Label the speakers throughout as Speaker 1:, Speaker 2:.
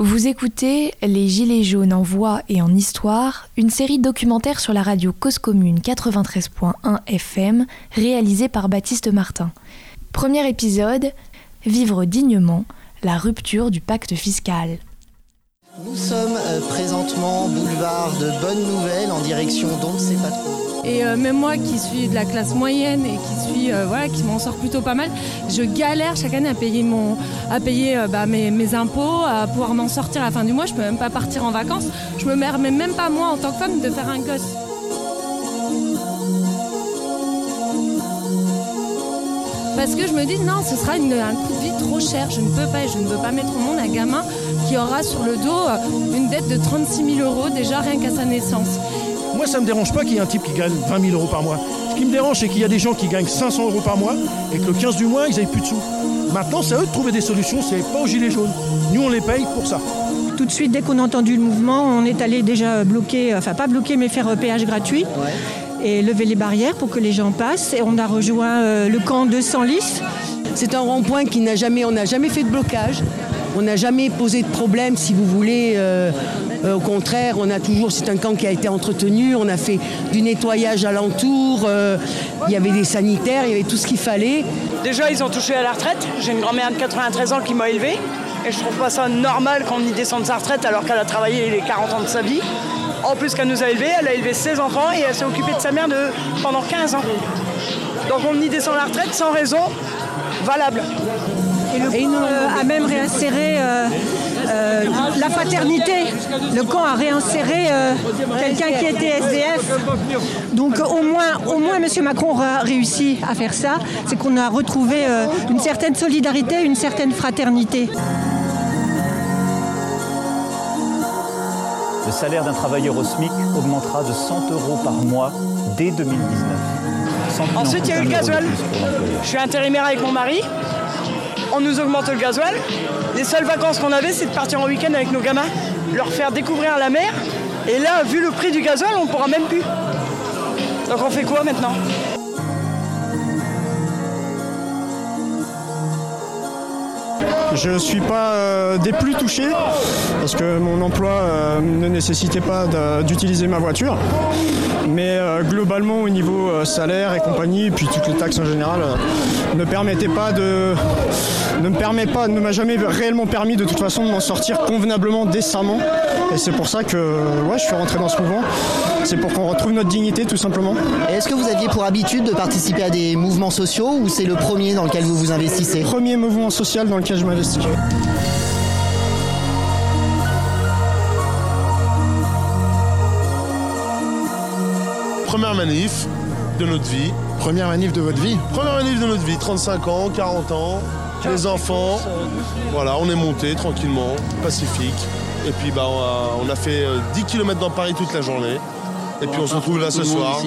Speaker 1: Vous écoutez Les Gilets jaunes en voix et en histoire, une série documentaire sur la radio Cause Commune 93.1 FM, réalisée par Baptiste Martin. Premier épisode Vivre dignement, la rupture du pacte fiscal.
Speaker 2: Nous sommes euh, présentement boulevard de Bonne Nouvelle en direction d'on ne sait pas trop.
Speaker 3: Et euh, même moi qui suis de la classe moyenne et qui suis euh, voilà qui m'en sort plutôt pas mal, je galère chaque année à payer mon à payer euh, bah, mes, impôts, à pouvoir m'en sortir à la fin du mois. Je peux même pas partir en vacances. Je me permets même pas moi en tant que femme de faire un gosse. Parce que je me dis non, ce sera un coût de vie trop cher. Je ne peux pas, je ne veux pas mettre au monde un gamin qui aura sur le dos une dette de 36 000 euros déjà rien qu'à sa naissance.
Speaker 4: Moi, ça me dérange pas qu'il y ait un type qui gagne 20 000 euros par mois. Ce qui me dérange, c'est qu'il y a des gens qui gagnent 500 euros par mois et que le 15 du mois, ils n'avaient plus de sous. Maintenant, c'est à eux de trouver des solutions, c'est pas aux gilets jaunes. Nous, on les paye pour ça.
Speaker 5: Tout de suite, dès qu'on a entendu le mouvement, on est allé déjà bloquer, enfin pas bloquer, mais faire euh, péage gratuit et lever les barrières pour que les gens passent. Et on a rejoint euh, le camp de Senlis.
Speaker 6: C'est un rond-point qui n'a jamais, on n'a jamais fait de blocage. On n'a jamais posé de problème, si vous voulez. euh, euh, au contraire, on a toujours, c'est un camp qui a été entretenu. On a fait du nettoyage alentour. euh, il y avait des sanitaires, il y avait tout ce qu'il fallait.
Speaker 7: Déjà, ils ont touché à la retraite. J'ai une grand-mère de 93 ans qui m'a élevé. Et je trouve pas ça normal qu'on y descende sa retraite alors qu'elle a travaillé les 40 ans de sa vie. En plus qu'elle nous a élevés, elle a élevé ses enfants et elle s'est occupée de sa mère pendant 15 ans. Donc on y descend la retraite sans raison valable.
Speaker 5: Et le camp euh, a même réinséré euh, euh, la fraternité. Le camp a réinséré euh, quelqu'un qui était SDF. Donc au moins, au moins, M. Macron aura réussi à faire ça. C'est qu'on a retrouvé euh, une certaine solidarité, une certaine fraternité.
Speaker 8: Le salaire d'un travailleur au SMIC augmentera de 100 euros par mois dès 2019. Sans qu'il en
Speaker 7: Ensuite, il y a eu le gasoil. Je suis intérimaire avec mon mari. On nous augmente le gasoil. Les seules vacances qu'on avait, c'est de partir en week-end avec nos gamins, leur faire découvrir la mer. Et là, vu le prix du gasoil, on ne pourra même plus. Donc on fait quoi maintenant?
Speaker 4: Je ne suis pas euh, des plus touchés parce que mon emploi euh, ne nécessitait pas d'utiliser ma voiture. Mais euh, globalement, au niveau salaire et compagnie, puis toutes les taxes en général, ne permettaient pas de, ne me permet pas, ne m'a jamais réellement permis de toute façon de m'en sortir convenablement, décemment. Et c'est pour ça que ouais, je suis rentré dans ce mouvement. C'est pour qu'on retrouve notre dignité, tout simplement.
Speaker 2: Et Est-ce que vous aviez pour habitude de participer à des mouvements sociaux ou c'est le premier dans lequel vous vous investissez?
Speaker 4: Premier mouvement social dans lequel je m'investis.
Speaker 9: Première manif de notre vie.
Speaker 10: Première manif de votre vie?
Speaker 9: Première manif de notre vie, 35 ans, 40 ans, les enfants. Voilà, on est monté tranquillement, pacifique. Et puis bah, on, a, on a fait euh, 10 km dans Paris toute la journée. Et puis on se retrouve là ce soir.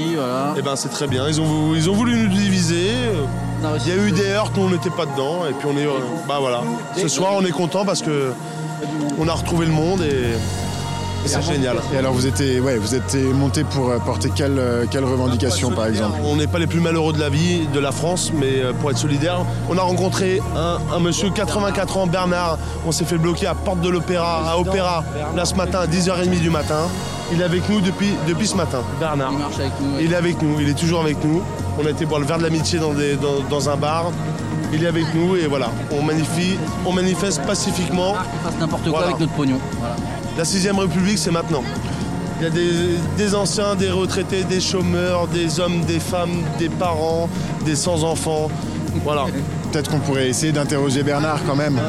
Speaker 9: Et ben c'est très bien. Ils ont, ils ont voulu nous diviser. Il y a eu des heurts, nous on n'était pas dedans. Et puis on est. euh, Bah voilà. Ce soir on est content parce que on a retrouvé le monde et c'est génial.
Speaker 10: Et alors vous étiez, ouais, vous étiez monté pour euh, porter quelle, euh, quelle revendication par exemple
Speaker 9: On n'est pas les plus malheureux de la vie, de la France, mais euh, pour être solidaire, on a rencontré un, un monsieur 84 ans, Bernard. On s'est fait bloquer à Porte de l'Opéra, à Opéra, là ce matin à 10h30 du matin. Il est avec nous depuis, depuis ce matin, Bernard. Il marche avec nous. Il est avec nous, il est toujours avec nous. On a été boire le verre de l'amitié dans, des- dans, dans un bar. Il est avec nous et voilà, on, magnifie, on manifeste pacifiquement.
Speaker 11: n'importe quoi
Speaker 9: Voilà.
Speaker 11: avec notre pognon.
Speaker 9: La 6ème République, c'est maintenant. Il y a des, des anciens, des retraités, des chômeurs, des hommes, des femmes, des parents, des sans-enfants. Voilà.
Speaker 10: Peut-être qu'on pourrait essayer d'interroger Bernard quand même.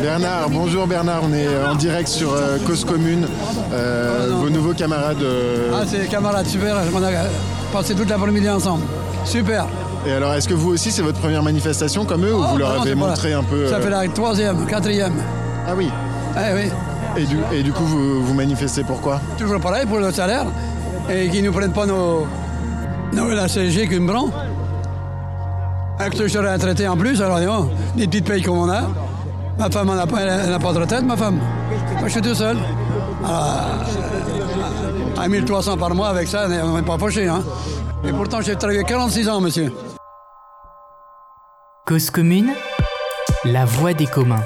Speaker 10: Bernard, bonjour Bernard, on est en direct sur euh, Cause Commune. Euh, vos nouveaux camarades. euh,
Speaker 11: Ah, c'est les camarades, super. On a passé toute l'après-midi ensemble. Super.
Speaker 10: Et alors, est-ce que vous aussi, c'est votre première manifestation comme eux ou vous leur
Speaker 11: non,
Speaker 10: avez montré un peu.
Speaker 11: Ça fait la troisième, quatrième.
Speaker 10: Ah oui.
Speaker 11: Eh oui.
Speaker 10: Et du, et du coup, vous, vous manifestez pourquoi
Speaker 11: Toujours pareil pour le salaire. Et qu'ils ne prennent pas nos, nos la CG qu'ils me prend. Avec ce que je serais retraité en plus, alors disons, des petites payes comme on a. Ma femme n'a pas, elle n'a pas de retraite, ma femme. Moi, je suis tout seul. Alors, à 1300 par mois, avec ça, on n'est pas fauché. Hein. Et pourtant, j'ai travaillé 46 ans, monsieur.
Speaker 12: Cause commune, la voix des communs.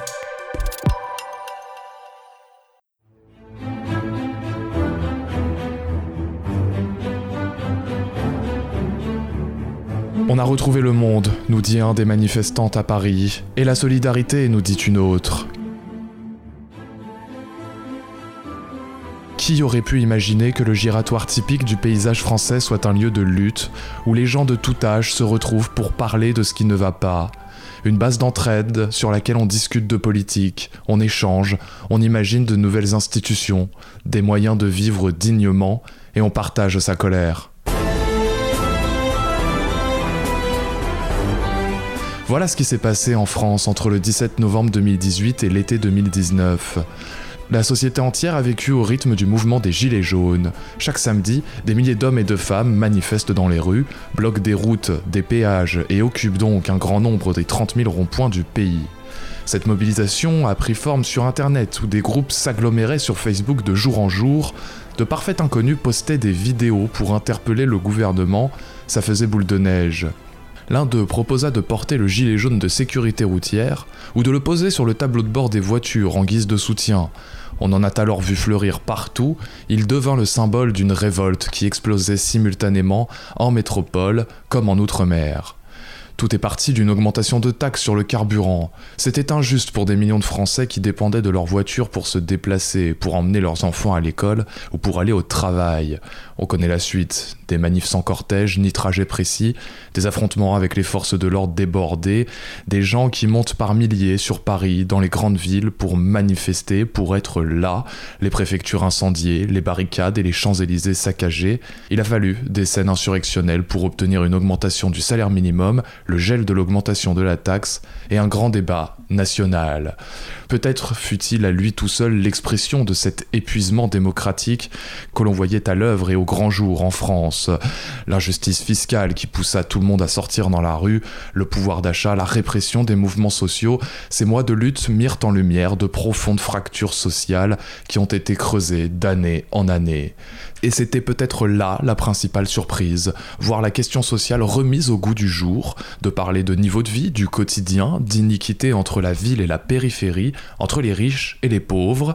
Speaker 13: On a retrouvé le monde, nous dit un des manifestantes à Paris, et la solidarité, nous dit une autre. Qui aurait pu imaginer que le giratoire typique du paysage français soit un lieu de lutte, où les gens de tout âge se retrouvent pour parler de ce qui ne va pas? Une base d'entraide sur laquelle on discute de politique, on échange, on imagine de nouvelles institutions, des moyens de vivre dignement, et on partage sa colère. Voilà ce qui s'est passé en France entre le 17 novembre 2018 et l'été 2019. La société entière a vécu au rythme du mouvement des Gilets jaunes. Chaque samedi, des milliers d'hommes et de femmes manifestent dans les rues, bloquent des routes, des péages et occupent donc un grand nombre des 30 000 ronds-points du pays. Cette mobilisation a pris forme sur Internet où des groupes s'aggloméraient sur Facebook de jour en jour. De parfaits inconnus postaient des vidéos pour interpeller le gouvernement. Ça faisait boule de neige. L'un d'eux proposa de porter le gilet jaune de sécurité routière ou de le poser sur le tableau de bord des voitures en guise de soutien. On en a alors vu fleurir partout, il devint le symbole d'une révolte qui explosait simultanément en métropole comme en outre-mer. Tout est parti d'une augmentation de taxes sur le carburant. C'était injuste pour des millions de Français qui dépendaient de leur voiture pour se déplacer, pour emmener leurs enfants à l'école ou pour aller au travail. On connaît la suite. Des manifs sans cortège ni trajet précis, des affrontements avec les forces de l'ordre débordées, des gens qui montent par milliers sur Paris, dans les grandes villes, pour manifester, pour être là, les préfectures incendiées, les barricades et les Champs-Élysées saccagés. Il a fallu des scènes insurrectionnelles pour obtenir une augmentation du salaire minimum, le gel de l'augmentation de la taxe et un grand débat national. Peut-être fut-il à lui tout seul l'expression de cet épuisement démocratique que l'on voyait à l'œuvre et au grand jour en France. L'injustice fiscale qui poussa tout le monde à sortir dans la rue, le pouvoir d'achat, la répression des mouvements sociaux, ces mois de lutte mirent en lumière de profondes fractures sociales qui ont été creusées d'année en année. Et c'était peut-être là la principale surprise, voir la question sociale remise au goût du jour, de parler de niveau de vie, du quotidien, d'iniquité entre la ville et la périphérie, entre les riches et les pauvres,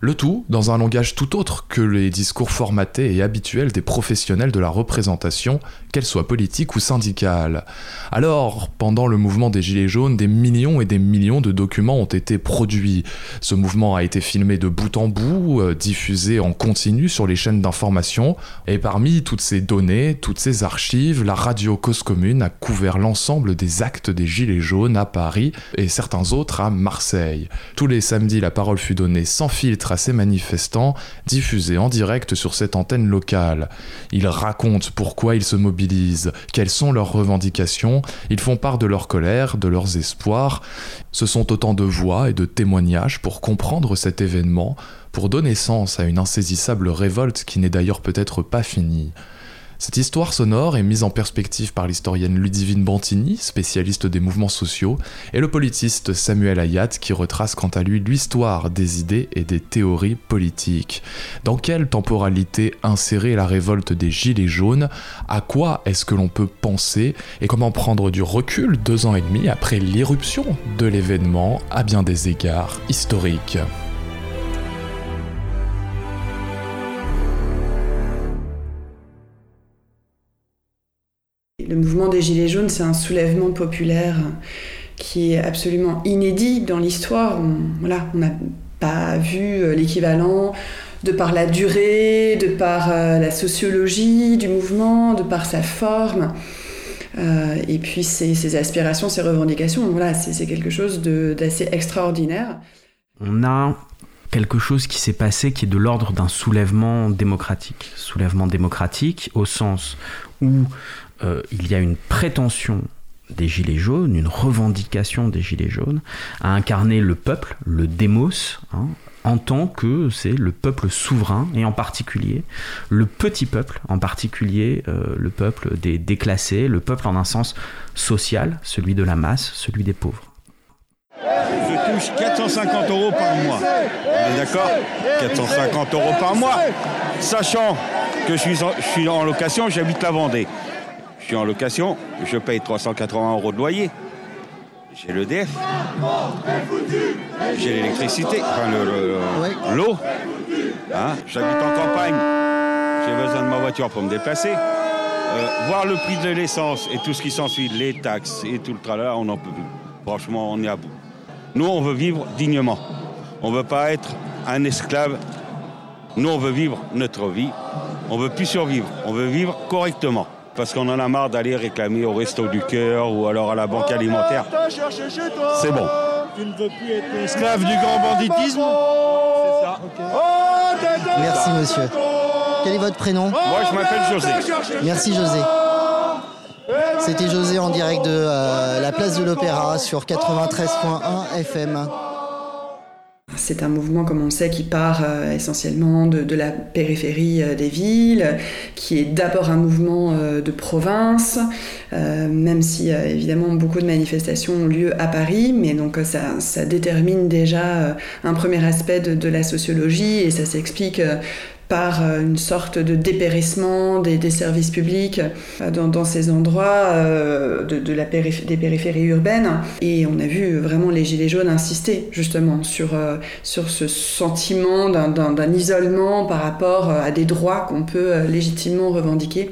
Speaker 13: le tout dans un langage tout autre que les discours formatés et habituels des professionnels de la représentation, qu'elle soit politique ou syndicale. Alors, pendant le mouvement des Gilets jaunes, des millions et des millions de documents ont été produits. Ce mouvement a été filmé de bout en bout, euh, diffusé en continu sur les chaînes d'information, et parmi toutes ces données, toutes ces archives, la radio Cause Commune a couvert l'ensemble des actes des Gilets jaunes à Paris et certains autres à Marseille. Tous les samedis, la parole fut donnée sans filtre ces manifestants, diffusés en direct sur cette antenne locale. Ils racontent pourquoi ils se mobilisent, quelles sont leurs revendications, ils font part de leur colère, de leurs espoirs. Ce sont autant de voix et de témoignages pour comprendre cet événement, pour donner sens à une insaisissable révolte qui n'est d'ailleurs peut-être pas finie. Cette histoire sonore est mise en perspective par l'historienne Ludivine Bantini, spécialiste des mouvements sociaux, et le politiste Samuel Ayat qui retrace quant à lui l'histoire des idées et des théories politiques. Dans quelle temporalité insérer la révolte des Gilets jaunes? À quoi est-ce que l'on peut penser? Et comment prendre du recul deux ans et demi après l'irruption de l'événement? À bien des égards historiques
Speaker 14: Le mouvement des Gilets jaunes, c'est un soulèvement populaire qui est absolument inédit dans l'histoire. On voilà, n'a pas vu l'équivalent de par la durée, de par euh, la sociologie du mouvement, de par sa forme. Euh, et puis ses, ses, aspirations, ses revendications. Voilà, c'est quelque chose d'assez extraordinaire.
Speaker 15: On a quelque chose qui s'est passé qui est de l'ordre d'un soulèvement démocratique. Soulèvement démocratique au sens où euh, il y a une prétention des Gilets jaunes, une revendication des Gilets jaunes, à incarner le peuple, le démos, hein, en tant que c'est le peuple souverain, et en particulier le petit peuple, en particulier euh, le peuple des déclassés, le peuple en un sens social, celui de la masse, celui des pauvres.
Speaker 16: Je touche 450 euros par mois. D'accord 450 euros par mois, sachant que je suis je suis en location, j'habite la Vendée. Je suis en location, je paye 380 euros de loyer. J'ai l'EDF. J'ai l'électricité, enfin l'eau. Hein J'habite en campagne. J'ai besoin de ma voiture pour me déplacer. Euh, voir le prix de l'essence et tout ce qui s'ensuit, les taxes et tout le tralala, on n'en peut plus. Franchement, on est à bout. Nous, on veut vivre dignement. On ne veut pas être un esclave. Nous, on veut vivre notre vie. On ne veut plus survivre. On veut vivre correctement. Parce qu'on en a marre d'aller réclamer au Resto du Cœur ou alors à la Banque Alimentaire. C'est bon.
Speaker 17: Tu ne veux plus être esclave du grand banditisme C'est ça.
Speaker 2: Merci monsieur. Quel est votre prénom
Speaker 16: Moi, je m'appelle José.
Speaker 2: Merci José. C'était José en direct de euh, la place de l'Opéra sur 93.1 FM.
Speaker 14: C'est un mouvement, comme on le sait, qui part euh, essentiellement de, la périphérie euh, des villes, qui est d'abord un mouvement euh, de province, même si évidemment beaucoup de manifestations ont lieu à Paris, mais donc ça, ça détermine déjà un premier aspect de, la sociologie et ça s'explique par euh, une sorte de dépérissement des, services publics euh, dans, ces endroits euh, de, la des périphéries urbaines. Et on a vu vraiment les Gilets jaunes insister justement sur, sur ce sentiment d'un isolement par rapport à des droits qu'on peut légitimement revendiquer.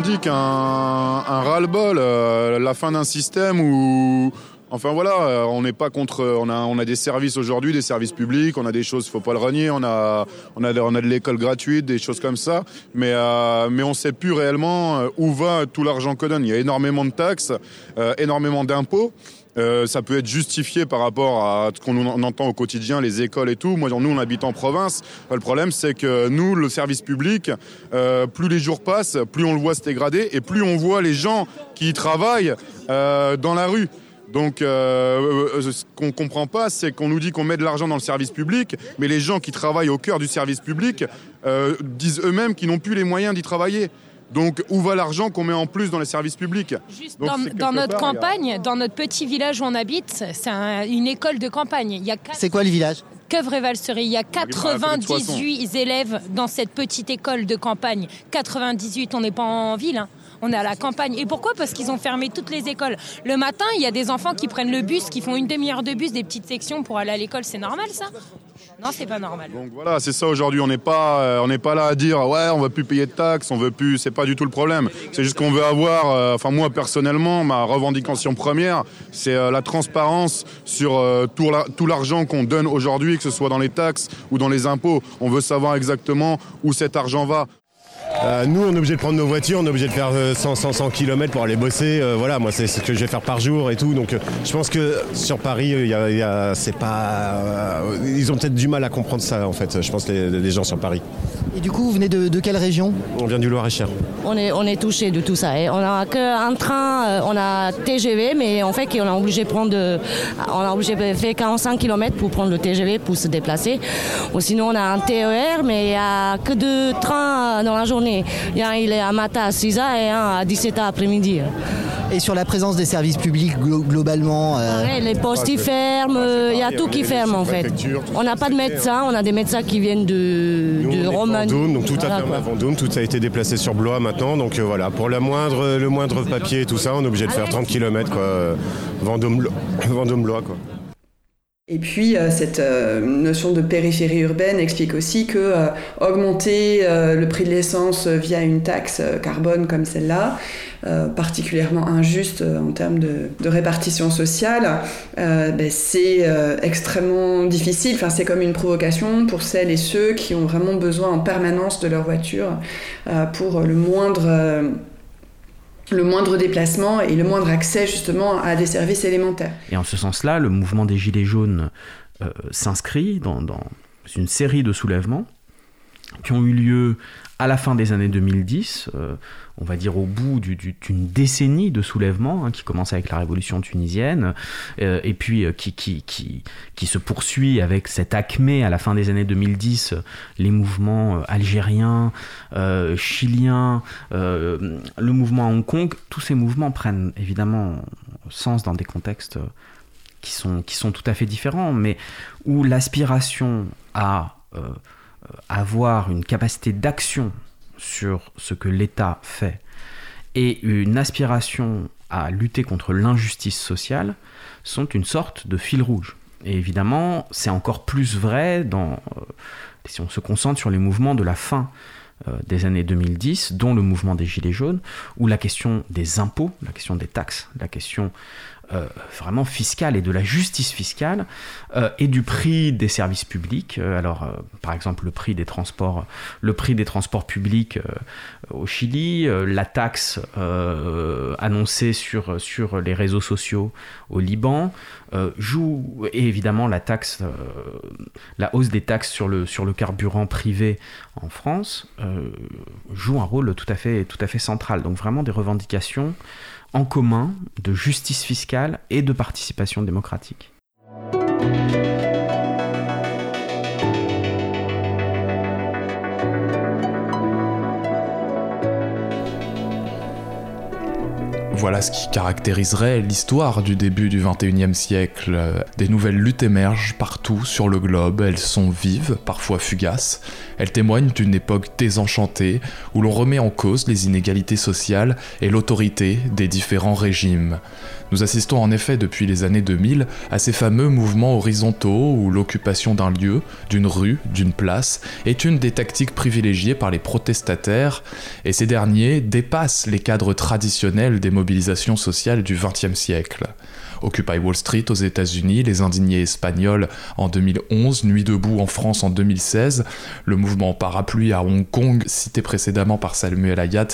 Speaker 18: Revendique un, un ras-le-bol, euh, la fin d'un système où, enfin voilà, euh, on n'est pas contre, on a, on a des services aujourd'hui, des services publics, on a des choses, faut pas le renier, on a, on a, on a de l'école gratuite, des choses comme ça, mais, euh, mais on sait plus réellement où va tout l'argent que donne. Il y a énormément de taxes, euh, énormément d'impôts. Euh, ça peut être justifié par rapport à ce qu'on entend au quotidien, les écoles et tout. Moi, nous, on habite en province. Le problème, c'est que nous, le service public, euh, plus les jours passent, plus on le voit se dégrader et plus on voit les gens qui y travaillent euh, dans la rue. Donc, euh, ce qu'on comprend pas, c'est qu'on nous dit qu'on met de l'argent dans le service public, mais les gens qui travaillent au cœur du service public euh, disent eux-mêmes qu'ils n'ont plus les moyens d'y travailler. Donc, où va l'argent qu'on met en plus dans les services publics
Speaker 19: Juste Donc, dans, dans, notre part, campagne, a... dans notre petit village où on habite, c'est un, une école de campagne. Il y a
Speaker 2: quatre... C'est quoi le village?
Speaker 19: Queuvre-et-Valserie. Il y a 98 élèves dans cette petite école de campagne. 98, on n'est pas en ville. Hein on est à la campagne. Et pourquoi? Parce qu'ils ont fermé toutes les écoles. Le matin, il y a des enfants qui prennent le bus, qui font une demi-heure de bus, des petites sections pour aller à l'école. C'est normal ça? Non, c'est pas normal.
Speaker 18: Donc voilà, c'est ça aujourd'hui. On n'est pas, euh, on n'est pas là à dire ouais, on veut plus payer de taxes, on veut plus. C'est pas du tout le problème. C'est juste qu'on veut avoir. Euh, enfin moi personnellement, ma revendication première, c'est euh, la transparence sur tout, tout l'argent qu'on donne aujourd'hui, que ce soit dans les taxes ou dans les impôts. On veut savoir exactement où cet argent va.
Speaker 20: Euh, nous, on est obligé de prendre nos voitures, on est obligé de faire 100, 100, 100 km pour aller bosser. Euh, voilà, moi, c'est ce que je vais faire par jour et tout. Donc, euh, je pense que sur Paris, y a, y a, c'est pas. Euh, ils ont peut-être du mal à comprendre ça, en fait. Je pense les, les gens sur Paris.
Speaker 2: Et du coup, vous venez de, de quelle région?
Speaker 20: On vient du Loir-et-Cher.
Speaker 21: On est, on est touché de tout ça. Et on a qu'un train, on a TGV, mais en fait, on a obligé de prendre, de, on a obligé de faire 45 km pour prendre le TGV pour se déplacer. Ou sinon, on a un TER, mais il n'y a que deux trains dans la journée. Il y a un, il est à matin à 6h et un à 17h après-midi.
Speaker 2: Et sur la présence des services publics glo globalement
Speaker 21: euh... ouais, Les postes qui ferment, il y a tout qui ferme en fait. On n'a pas de médecins, on a des médecins qui viennent de,
Speaker 20: Nous,
Speaker 21: de.
Speaker 20: Vendôme, donc tout voilà, a fermé à Vendôme, tout a été déplacé sur Blois maintenant. Donc euh, voilà, pour la moindre, le moindre papier et tout ça, on est obligé de faire 30 km quoi. Vendôme-Blois. Vendôme quoi.
Speaker 14: Et puis euh, cette euh, notion de périphérie urbaine explique aussi que euh, augmenter le prix de l'essence via une taxe carbone comme celle-là, particulièrement injuste en termes de, de répartition sociale, ben, c'est extrêmement difficile. Enfin, c'est comme une provocation pour celles et ceux qui ont vraiment besoin en permanence de leur voiture pour le moindre le moindre déplacement et le moindre accès justement à des services élémentaires.
Speaker 15: Et en ce sens-là, le mouvement des Gilets jaunes euh, s'inscrit dans, une série de soulèvements qui ont eu lieu à la fin des années 2010, euh, on va dire au bout d'une du, décennie de soulèvement, hein, qui commence avec la révolution tunisienne, euh, et puis euh, qui, se poursuit avec cette acmé à la fin des années 2010, euh, les mouvements algériens, chiliens, le mouvement à Hong Kong, tous ces mouvements prennent évidemment sens dans des contextes qui sont tout à fait différents, mais où l'aspiration à avoir une capacité d'action sur ce que l'État fait et une aspiration à lutter contre l'injustice sociale sont une sorte de fil rouge. Et évidemment, c'est encore plus vrai euh, si on se concentre sur les mouvements de la fin euh, des années 2010, dont le mouvement des Gilets jaunes, où la question des impôts, la question des taxes, la question euh, vraiment fiscale et de la justice fiscale euh, et du prix des services publics. Euh, alors, par exemple, le prix des transports, le prix des transports publics au Chili, la taxe annoncée sur, sur les réseaux sociaux au Liban, joue et évidemment la taxe, la hausse des taxes sur le, sur le carburant privé en France joue un rôle tout à fait, tout à fait central. Donc vraiment des revendications en commun de justice fiscale et de participation démocratique.
Speaker 13: Voilà ce qui caractériserait l'histoire du début du XXIe siècle. Des nouvelles luttes émergent partout sur le globe, elles sont vives, parfois fugaces, elles témoignent d'une époque désenchantée où l'on remet en cause les inégalités sociales et l'autorité des différents régimes. Nous assistons en effet depuis les années 2000 à ces fameux mouvements horizontaux où l'occupation d'un lieu, d'une rue, d'une place est une des tactiques privilégiées par les protestataires, et ces derniers dépassent les cadres traditionnels des mobilisations sociales du XXe siècle. Occupy Wall Street aux États-Unis, les indignés espagnols en 2011, Nuit debout en France en 2016, le mouvement parapluie à Hong Kong cité précédemment par Samuel Ayat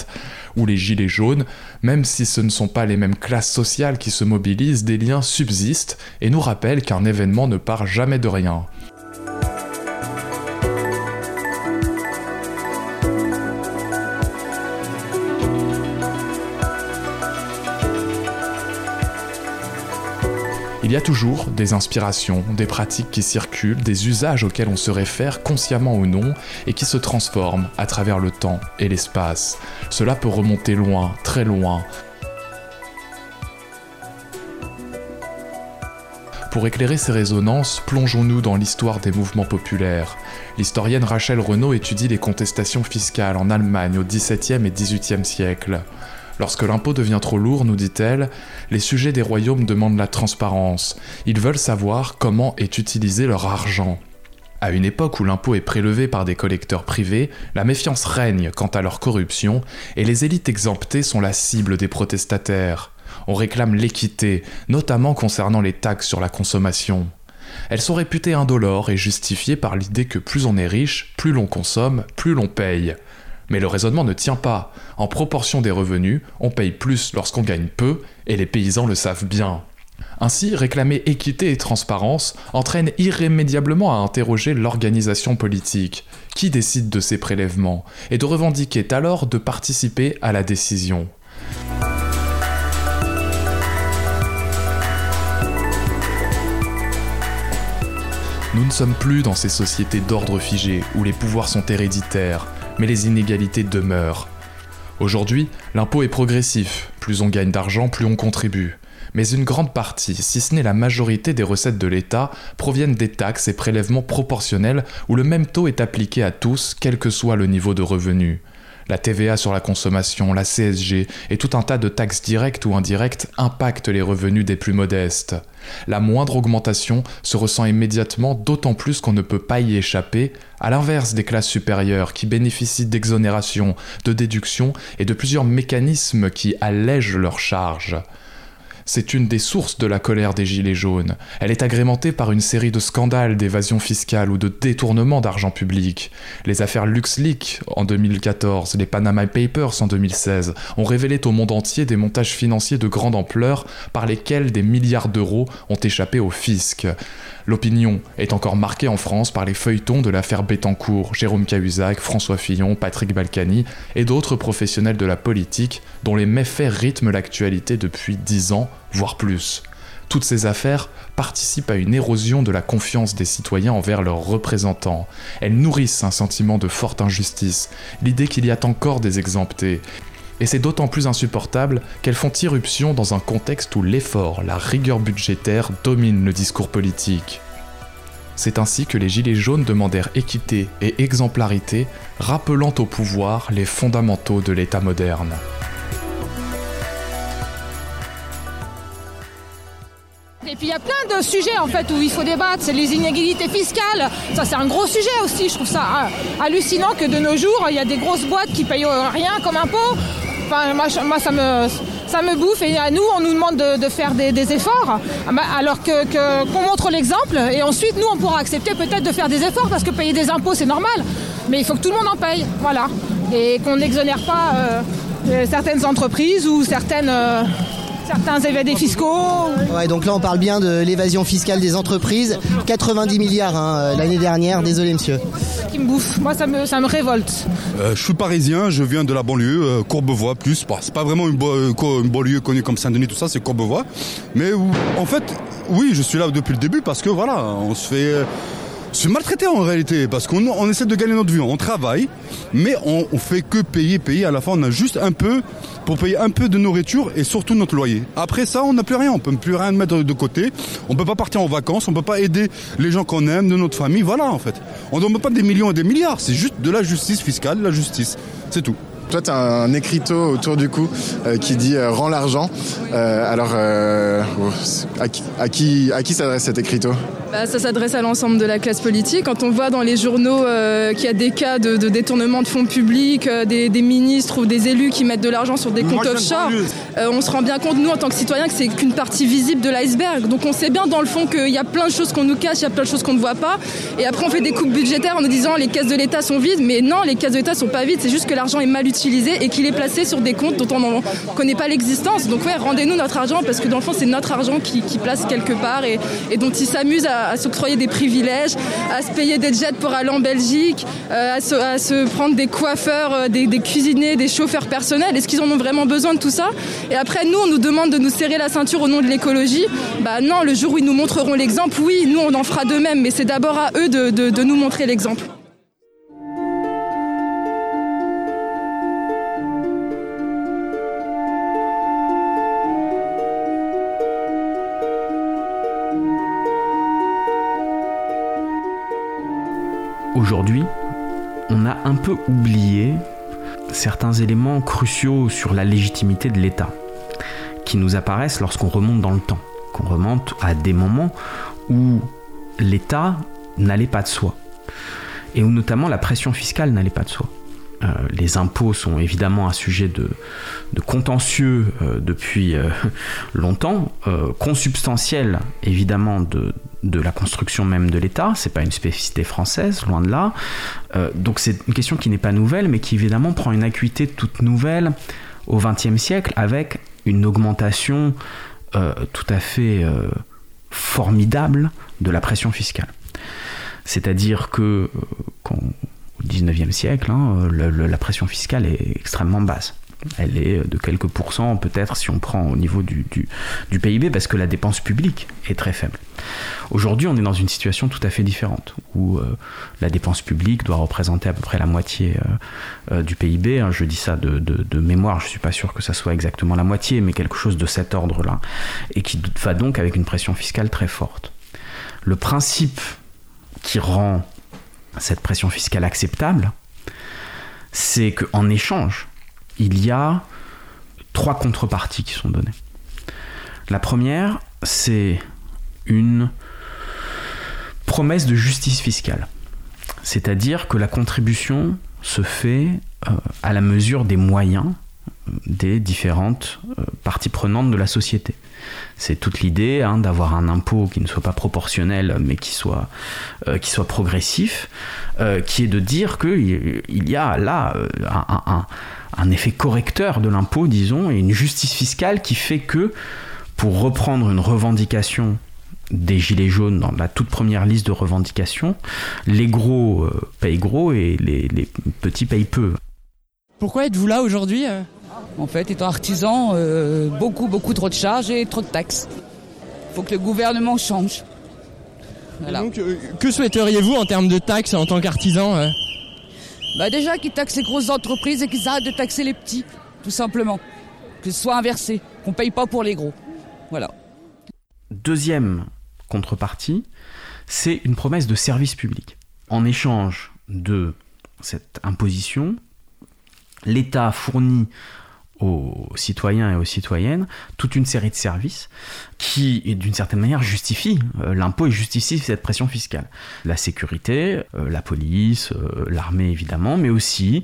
Speaker 13: ou les Gilets jaunes, même si ce ne sont pas les mêmes classes sociales qui se mobilisent, des liens subsistent et nous rappellent qu'un événement ne part jamais de rien. Il y a toujours des inspirations, des pratiques qui circulent, des usages auxquels on se réfère consciemment ou non et qui se transforment à travers le temps et l'espace. Cela peut remonter loin, très loin. Pour éclairer ces résonances, plongeons-nous dans l'histoire des mouvements populaires. L'historienne Rachel Renaud étudie les contestations fiscales en Allemagne au XVIIe et XVIIIe siècle. Lorsque l'impôt devient trop lourd, nous dit-elle, les sujets des royaumes demandent la transparence. Ils veulent savoir comment est utilisé leur argent. À une époque où l'impôt est prélevé par des collecteurs privés, la méfiance règne quant à leur corruption et les élites exemptées sont la cible des protestataires. On réclame l'équité, notamment concernant les taxes sur la consommation. Elles sont réputées indolores et justifiées par l'idée que plus on est riche, plus l'on consomme, plus l'on paye. Mais le raisonnement ne tient pas. En proportion des revenus, on paye plus lorsqu'on gagne peu, et les paysans le savent bien. Ainsi, réclamer équité et transparence entraîne irrémédiablement à interroger l'organisation politique, qui décide de ces prélèvements, et de revendiquer alors de participer à la décision. Nous ne sommes plus dans ces sociétés d'ordre figé où les pouvoirs sont héréditaires, mais les inégalités demeurent. Aujourd'hui, l'impôt est progressif, plus on gagne d'argent, plus on contribue. Mais une grande partie, si ce n'est la majorité des recettes de l'État, proviennent des taxes et prélèvements proportionnels où le même taux est appliqué à tous, quel que soit le niveau de revenu. La TVA sur la consommation, la CSG et tout un tas de taxes directes ou indirectes impactent les revenus des plus modestes. La moindre augmentation se ressent immédiatement, d'autant plus qu'on ne peut pas y échapper, à l'inverse des classes supérieures qui bénéficient d'exonérations, de déductions et de plusieurs mécanismes qui allègent leurs charges c'est une des sources de la colère des Gilets jaunes. Elle est agrémentée par une série de scandales d'évasion fiscale ou de détournement d'argent public. Les affaires LuxLeak en 2014, les Panama Papers en 2016 ont révélé au monde entier des montages financiers de grande ampleur par lesquels des milliards d'euros ont échappé au fisc. L'opinion est encore marquée en France par les feuilletons de l'affaire Bettencourt, Jérôme Cahuzac, François Fillon, Patrick Balkany et d'autres professionnels de la politique dont les méfaits rythment l'actualité depuis dix ans, voire plus. Toutes ces affaires participent à une érosion de la confiance des citoyens envers leurs représentants. Elles nourrissent un sentiment de forte injustice, l'idée qu'il y a encore des exemptés, et c'est d'autant plus insupportable qu'elles font irruption dans un contexte où l'effort, la rigueur budgétaire dominent le discours politique. C'est ainsi que les Gilets jaunes demandèrent équité et exemplarité, rappelant au pouvoir les fondamentaux de l'État moderne.
Speaker 22: Et puis il y a plein de sujets en fait où il faut débattre. C'est les inégalités fiscales. Ça c'est un gros sujet aussi. Je trouve ça euh, hallucinant que de nos jours il y a des grosses boîtes qui payent euh, rien comme impôt. Enfin moi, ça me ça me bouffe et à nous on nous demande de, faire des, efforts alors que qu'on montre l'exemple et ensuite nous on pourra accepter peut-être de faire des efforts parce que payer des impôts c'est normal mais il faut que tout le monde en paye voilà et qu'on n'exonère pas euh, certaines entreprises ou certaines certains évadés fiscaux.
Speaker 2: Ouais, donc là on parle bien de l'évasion fiscale des entreprises. 90 milliards hein, euh, l'année dernière, désolé monsieur.
Speaker 22: Qui me bouffe, moi ça me, ça me révolte.
Speaker 23: Euh, je suis parisien, je viens de la banlieue, euh, Courbevoie plus. Bah, c'est pas vraiment une, banlieue connue comme Saint-Denis, tout ça, c'est Courbevoie. Mais en fait, oui, je suis là depuis le début parce que voilà, on se fait se maltraiter en réalité parce qu'on on essaie de gagner notre vie, on travaille, mais on, on fait que payer, payer. À la fin, on a juste un peu pour payer un peu de nourriture et surtout notre loyer. Après ça, on n'a plus rien, on peut plus rien mettre de côté. On peut pas partir en vacances, on peut pas aider les gens qu'on aime, de notre famille. Voilà en fait. On ne demande pas des millions et des milliards, c'est juste de la justice fiscale, la justice. C'est tout.
Speaker 24: Toi, tu as un écriteau autour du cou euh, qui dit euh, Rends l'argent. Euh, alors, à qui, à qui, à qui s'adresse cet écriteau?
Speaker 25: Bah, Ça s'adresse à l'ensemble de la classe politique. Quand on voit dans les journaux qu'il y a des cas de, détournement de fonds publics, des, ministres ou des élus qui mettent de l'argent sur des comptes offshore, on se rend bien compte, nous, en tant que citoyens, que c'est qu'une partie visible de l'iceberg. Donc, on sait bien, dans le fond, qu'il y a plein de choses qu'on nous cache, il y a plein de choses qu'on ne voit pas. Et après, on fait des coupes budgétaires en nous disant les caisses de l'État sont vides. Mais non, les caisses de l'État sont pas vides. C'est juste que l'argent est mal utilisé et qu'il est placé sur des comptes dont on ne connaît pas l'existence. Donc ouais, rendez-nous notre argent parce que dans le fond c'est notre argent qui, place quelque part et, dont ils s'amusent à, s'octroyer des privilèges, à se payer des jets pour aller en Belgique, euh, à, se, prendre des coiffeurs, euh, des, cuisiniers, des chauffeurs personnels. Est-ce qu'ils en ont vraiment besoin de tout ça? Et après nous on nous demande de nous serrer la ceinture au nom de l'écologie. Bah non, le jour où ils nous montreront l'exemple, oui, nous on en fera de même, mais c'est d'abord à eux de nous montrer l'exemple.
Speaker 15: Aujourd'hui, on a un peu oublié certains éléments cruciaux sur la légitimité de l'État, qui nous apparaissent lorsqu'on remonte dans le temps, qu'on remonte à des moments où l'État n'allait pas de soi, et où notamment la pression fiscale n'allait pas de soi. Euh, les impôts sont évidemment un sujet de, contentieux euh, depuis euh, longtemps, consubstantiel évidemment de, la construction même de l'État, c'est pas une spécificité française, loin de là. Donc c'est une question qui n'est pas nouvelle, mais qui évidemment prend une acuité toute nouvelle au XXe siècle avec une augmentation tout à fait formidable de la pression fiscale. C'est-à-dire que au XIXe siècle, hein, la pression fiscale est extrêmement basse elle est de quelques pourcents peut-être si on prend au niveau du, PIB parce que la dépense publique est très faible. Aujourd'hui on est dans une situation tout à fait différente où euh, la dépense publique doit représenter à peu près la moitié euh, euh, du PIB. Hein, je dis ça de, mémoire, je ne suis pas sûr que ça soit exactement la moitié mais quelque chose de cet ordre-là et qui va donc avec une pression fiscale très forte. Le principe qui rend cette pression fiscale acceptable, c'est qu'en échange, il y a trois contreparties qui sont données. La première, c'est une promesse de justice fiscale. C'est-à-dire que la contribution se fait euh, à la mesure des moyens des différentes euh, parties prenantes de la société. C'est toute l'idée hein, d'avoir un impôt qui ne soit pas proportionnel mais qui soit, euh, qui soit progressif, qui est de dire qu'il y a là un, effet correcteur de l'impôt, disons, et une justice fiscale qui fait que, pour reprendre une revendication des Gilets jaunes dans la toute première liste de revendications, les gros euh, payent gros et les, petits payent peu.
Speaker 26: Pourquoi êtes-vous là aujourd'hui euh? En fait, étant artisan, euh, beaucoup, beaucoup trop de charges et trop de taxes. Il faut que le gouvernement change.
Speaker 27: Donc, que souhaiteriez-vous en termes de taxes en tant qu'artisan
Speaker 26: bah déjà qu'ils taxent les grosses entreprises et qu'ils arrêtent de taxer les petits, tout simplement. Que ce soit inversé, qu'on paye pas pour les gros. Voilà.
Speaker 15: Deuxième contrepartie, c'est une promesse de service public. En échange de cette imposition, l'État fournit aux citoyens et aux citoyennes toute une série de services qui, d'une certaine manière, justifient euh, l'impôt et justifient cette pression fiscale. La sécurité, euh, la police, euh, l'armée évidemment, mais aussi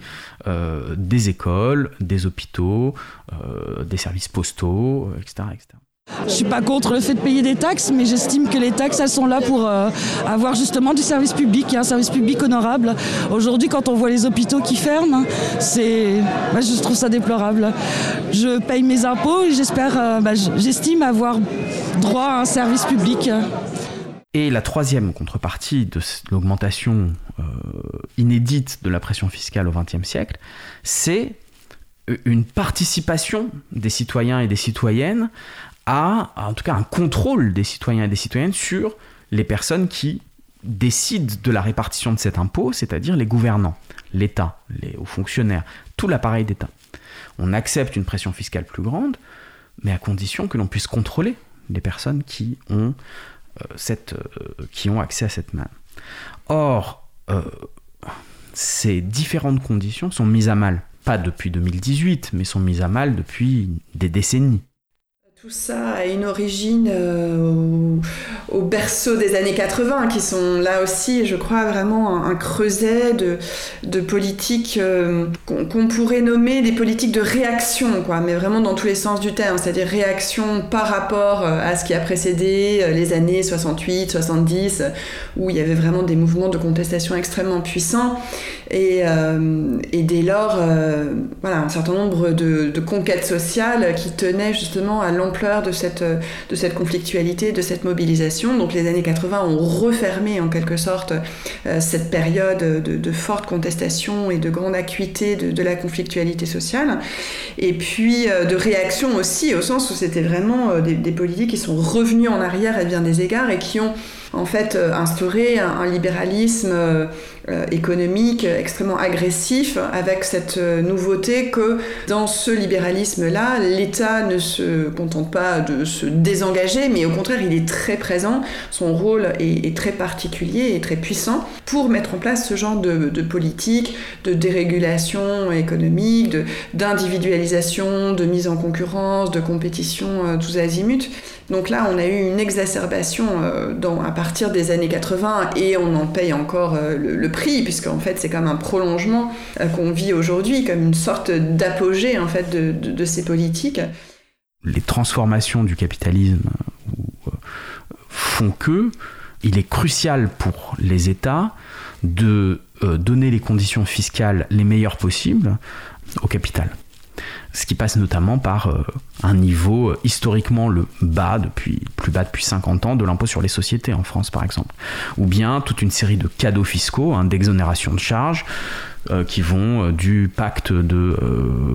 Speaker 15: des écoles, des hôpitaux, des services postaux, etc. etc.
Speaker 28: Je suis pas contre le fait de payer des taxes, mais j'estime que les taxes, elles sont là pour euh, avoir justement du service public et un service public honorable. Aujourd'hui, quand on voit les hôpitaux qui ferment, c'est, bah, je trouve ça déplorable. Je paye mes impôts et j'espère, euh, bah, j'estime avoir droit à un service public.
Speaker 15: Et la troisième contrepartie de l'augmentation euh, inédite de la pression fiscale au XXe siècle, c'est une participation des citoyens et des citoyennes à, en tout cas, un contrôle des citoyens et des citoyennes sur les personnes qui décident de la répartition de cet impôt, c'est-à-dire les gouvernants, l'État, les hauts fonctionnaires, tout l'appareil d'État. On accepte une pression fiscale plus grande, mais à condition que l'on puisse contrôler les personnes qui ont, euh, cette, euh, qui ont accès à cette manne. Or, euh, ces différentes conditions sont mises à mal, pas depuis 2018, mais sont mises à mal depuis des décennies.
Speaker 14: Tout ça a une origine euh, au, berceau des années 80, qui sont là aussi, je crois, vraiment un, creuset de, politiques euh, qu'on pourrait nommer des politiques de réaction, quoi, mais vraiment dans tous les sens du terme, c'est-à-dire réaction par rapport euh, à ce qui a précédé les années 68, 70, où il y avait vraiment des mouvements de contestation extrêmement puissants. Et, et dès lors, voilà, un certain nombre de, de conquêtes sociales qui tenaient justement à l'emploi de cette, de cette conflictualité, de cette mobilisation. Donc les années 80 ont refermé en quelque sorte euh, cette période de, forte contestation et de grande acuité de, la conflictualité sociale. Et puis euh, de réaction aussi, au sens où c'était vraiment euh, des, politiques qui sont revenus en arrière à bien des égards et qui ont en fait euh, instaurer un, libéralisme euh, euh, économique extrêmement agressif avec cette nouveauté que dans ce libéralisme-là, l'État ne se contente pas de se désengager, mais au contraire, il est très présent. Son rôle est, très particulier et très puissant pour mettre en place ce genre de, politique de dérégulation économique, d'individualisation, de, mise en concurrence, de compétition tous azimuts. Donc là, on a eu une exacerbation à partir des années 80 et on en paye encore euh, le, prix puisqu'en fait c'est comme un prolongement euh, qu'on vit aujourd'hui comme une sorte d'apogée en fait de, ces politiques.
Speaker 15: Les transformations du capitalisme euh, font que il est crucial pour les États de donner les conditions fiscales les meilleures possibles au capital ce qui passe notamment par euh, un niveau euh, historiquement le bas depuis plus bas depuis 50 ans de l'impôt sur les sociétés en France par exemple. Ou bien toute une série de cadeaux fiscaux hein, d'exonération de charges euh, qui vont du pacte de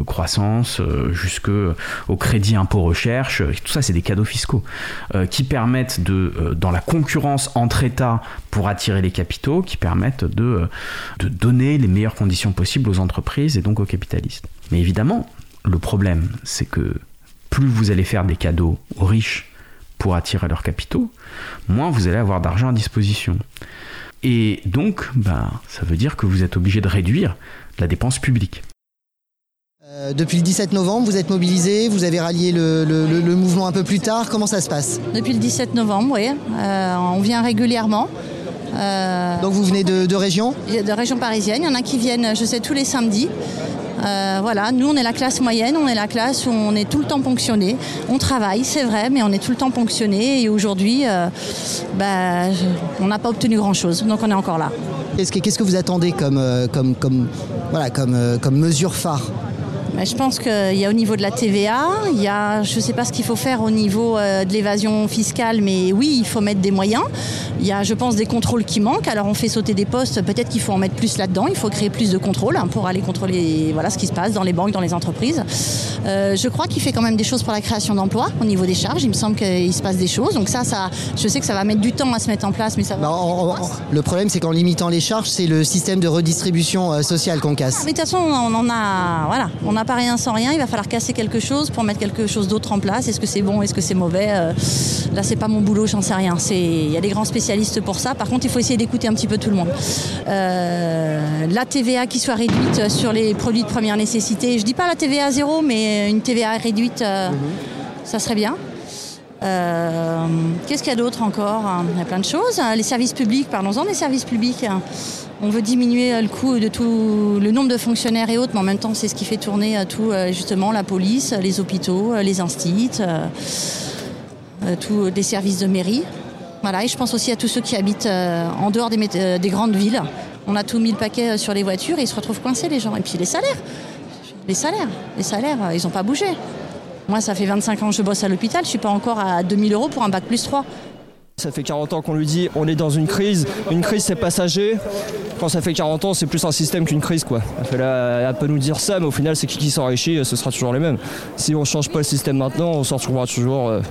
Speaker 15: croissance jusqu'au crédit impôt recherche tout ça c'est des cadeaux fiscaux qui permettent de dans la concurrence entre États pour attirer les capitaux qui permettent de, de donner les meilleures conditions possibles aux entreprises et donc aux capitalistes. Mais évidemment le problème, c'est que plus vous allez faire des cadeaux aux riches pour attirer leurs capitaux, moins vous allez avoir d'argent à disposition. Et donc, ben, ça veut dire que vous êtes obligé de réduire la dépense publique.
Speaker 2: Euh, depuis le 17 novembre, vous êtes mobilisé, vous avez rallié le, mouvement un peu plus tard. Comment ça se passe?
Speaker 29: Depuis le 17 novembre, oui. Euh, on vient régulièrement.
Speaker 2: Euh, donc vous venez de, de région
Speaker 29: De région parisienne. Il y en a qui viennent, je sais, tous les samedis. Euh, voilà, nous on est la classe moyenne, on est la classe où on est tout le temps ponctionné. On travaille, c'est vrai, mais on est tout le temps ponctionné et aujourd'hui, euh, bah, on n'a pas obtenu grand-chose, donc on est encore là.
Speaker 2: Qu'est-ce que, vous attendez comme, comme, comme, voilà, comme, comme mesure phare
Speaker 29: je pense qu'il y a au niveau de la TVA, il y a, je ne sais pas ce qu'il faut faire au niveau euh, de l'évasion fiscale, mais oui, il faut mettre des moyens. Il y a, je pense, des contrôles qui manquent. Alors on fait sauter des postes, peut-être qu'il faut en mettre plus là-dedans. Il faut créer plus de contrôles hein, pour aller contrôler voilà, ce qui se passe dans les banques, dans les entreprises. Euh, je crois qu'il fait quand même des choses pour la création d'emplois au niveau des charges. Il me semble qu'il se passe des choses. Donc ça, ça, je sais que ça va mettre du temps à se mettre en place, mais ça va.
Speaker 2: Le problème, c'est qu'en limitant les charges, c'est le système de redistribution euh, sociale qu'on casse.
Speaker 29: Mais de toute façon, on en a, voilà, on a pas rien sans rien. Il va falloir casser quelque chose pour mettre quelque chose d'autre en place. Est-ce que c'est bon Est-ce que c'est mauvais euh, Là, c'est pas mon boulot, j'en sais rien. Il y a des grands spécialistes pour ça. Par contre, il faut essayer d'écouter un petit peu tout le monde. Euh, la TVA qui soit réduite sur les produits de première nécessité. Je dis pas la TVA zéro, mais une TVA réduite, euh, ça serait bien. Euh, Qu'est-ce qu'il y a d'autre encore? Il y a plein de choses. Les services publics, parlons-en des services publics. On veut diminuer le coût de tout le nombre de fonctionnaires et autres, mais en même temps, c'est ce qui fait tourner tout justement la police, les hôpitaux, les instits, tous les services de mairie. Voilà, et je pense aussi à tous ceux qui habitent en dehors des, des grandes villes. On a tout mis le paquet sur les voitures et ils se retrouvent coincés les gens. Et puis les salaires. Les salaires. Les salaires, ils n'ont pas bougé. Moi, ça fait 25 ans que je bosse à l'hôpital, je suis pas encore à 2000 euros pour un bac plus 3.
Speaker 30: Ça fait 40 ans qu'on lui dit on est dans une crise, une crise c'est passager. Quand ça fait 40 ans, c'est plus un système qu'une crise quoi. Elle, peut nous dire ça, mais au final, c'est qui qui s'enrichit, ce sera toujours les mêmes. Si on change pas le système maintenant, on s'en retrouvera toujours. Euh,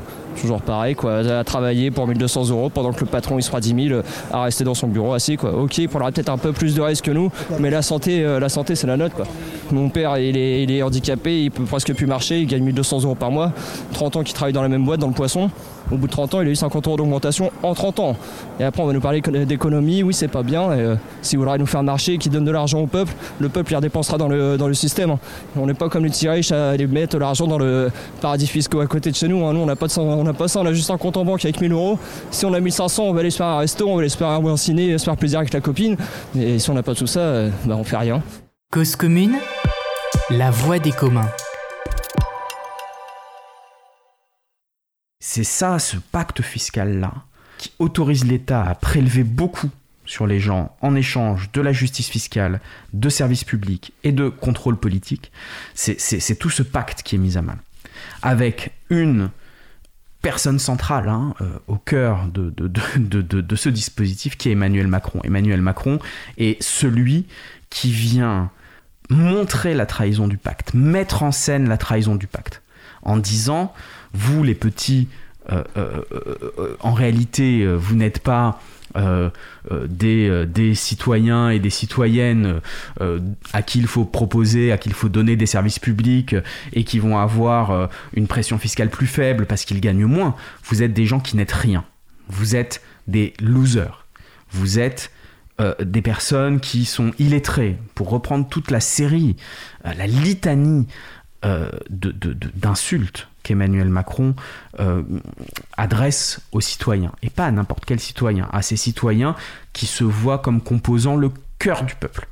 Speaker 30: toujours pareil, quoi, à travailler pour 1200 euros pendant que le patron il sera 10 000 à rester dans son bureau assis. Quoi. Ok, il prendra peut-être un peu plus de risques que nous, mais la santé, euh, la santé c'est la note. Quoi. Mon père il est, il est handicapé, il peut presque plus marcher, il gagne 1200 euros par mois, 30 ans qu'il travaille dans la même boîte, dans le poisson. Au bout de 30 ans, il a eu 50 euros d'augmentation en 30 ans. Et après, on va nous parler d'économie. Oui, c'est pas bien. Et, euh, si vous nous faire marcher, qui donne de l'argent au peuple, le peuple il redépensera dans le, dans le système. Hein. On n'est pas comme les petits riches à aller mettre l'argent dans le paradis fiscal à côté de chez nous. Hein. Nous, on n'a pas, pas ça. On a juste un compte en banque avec 1000 euros. Si on a 1500, on va aller se faire un resto, on va aller se faire un ciné, se faire plaisir avec la copine. Et si on n'a pas tout ça, euh, bah, on fait rien.
Speaker 12: Cause commune, la voix des communs.
Speaker 15: C'est ça, ce pacte fiscal-là, qui autorise l'État à prélever beaucoup sur les gens en échange de la justice fiscale, de services publics et de contrôle politique. C'est tout ce pacte qui est mis à mal. Avec une personne centrale hein, euh, au cœur de, de, ce dispositif qui est Emmanuel Macron. Emmanuel Macron est celui qui vient montrer la trahison du pacte, mettre en scène la trahison du pacte, en disant, vous les petits, en réalité, vous n'êtes pas euh, euh, des, des, citoyens et des citoyennes euh, à qui il faut proposer, à qui il faut donner des services publics et qui vont avoir une pression fiscale plus faible parce qu'ils gagnent moins. Vous êtes des gens qui n'êtes rien. Vous êtes des losers. Vous êtes des personnes qui sont illettrées. Pour reprendre toute la série, la litanie d'insultes qu'Emmanuel Macron euh, adresse aux citoyens, et pas à n'importe quel citoyen, à ces citoyens qui se voient comme composant le cœur du peuple.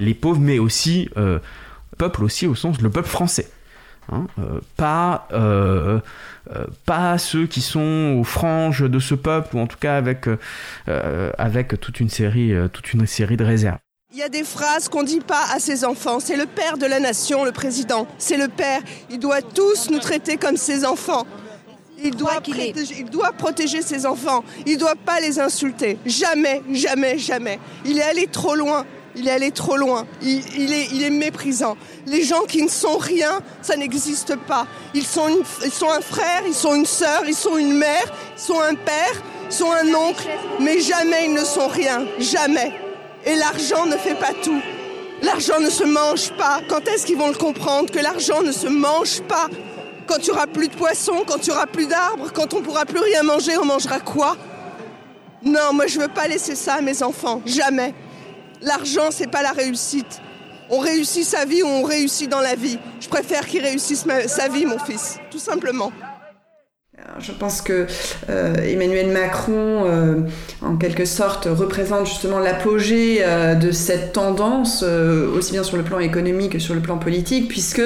Speaker 15: Les pauvres, mais aussi, euh, peuple aussi au sens, le peuple français. Hein, euh, pas, pas ceux qui sont aux franges de ce peuple, ou en tout cas avec, avec toute, une série, toute une série de réserves.
Speaker 31: Il y a des phrases qu'on ne dit pas à ses enfants. C'est le père de la nation, le président. C'est le père. Il doit tous nous traiter comme ses enfants. Il doit, il doit protéger ses enfants. Il ne doit pas les insulter. Jamais, jamais, jamais. Il est allé trop loin. Il est allé trop loin. Il, est, il est méprisant. Les gens qui ne sont rien, ça n'existe pas. Ils sont, ils sont un frère, ils sont une sœur, ils sont une mère, ils sont un père, ils sont un oncle, mais jamais ils ne sont rien. Jamais. Et l'argent ne fait pas tout. L'argent ne se mange pas. Quand est-ce qu'ils vont le comprendre que l'argent ne se mange pas? Quand tu auras plus de poissons, quand tu auras plus d'arbres, quand on pourra plus rien manger, on mangera quoi? Non, moi je veux pas laisser ça à mes enfants, jamais. L'argent c'est pas la réussite. On réussit sa vie ou on réussit dans la vie. Je préfère qu'il réussisse sa vie, mon fils, tout simplement.
Speaker 14: Je pense que euh, Emmanuel Macron, euh, en quelque sorte, représente justement l'apogée euh, de cette tendance, aussi bien sur le plan économique que sur le plan politique, puisque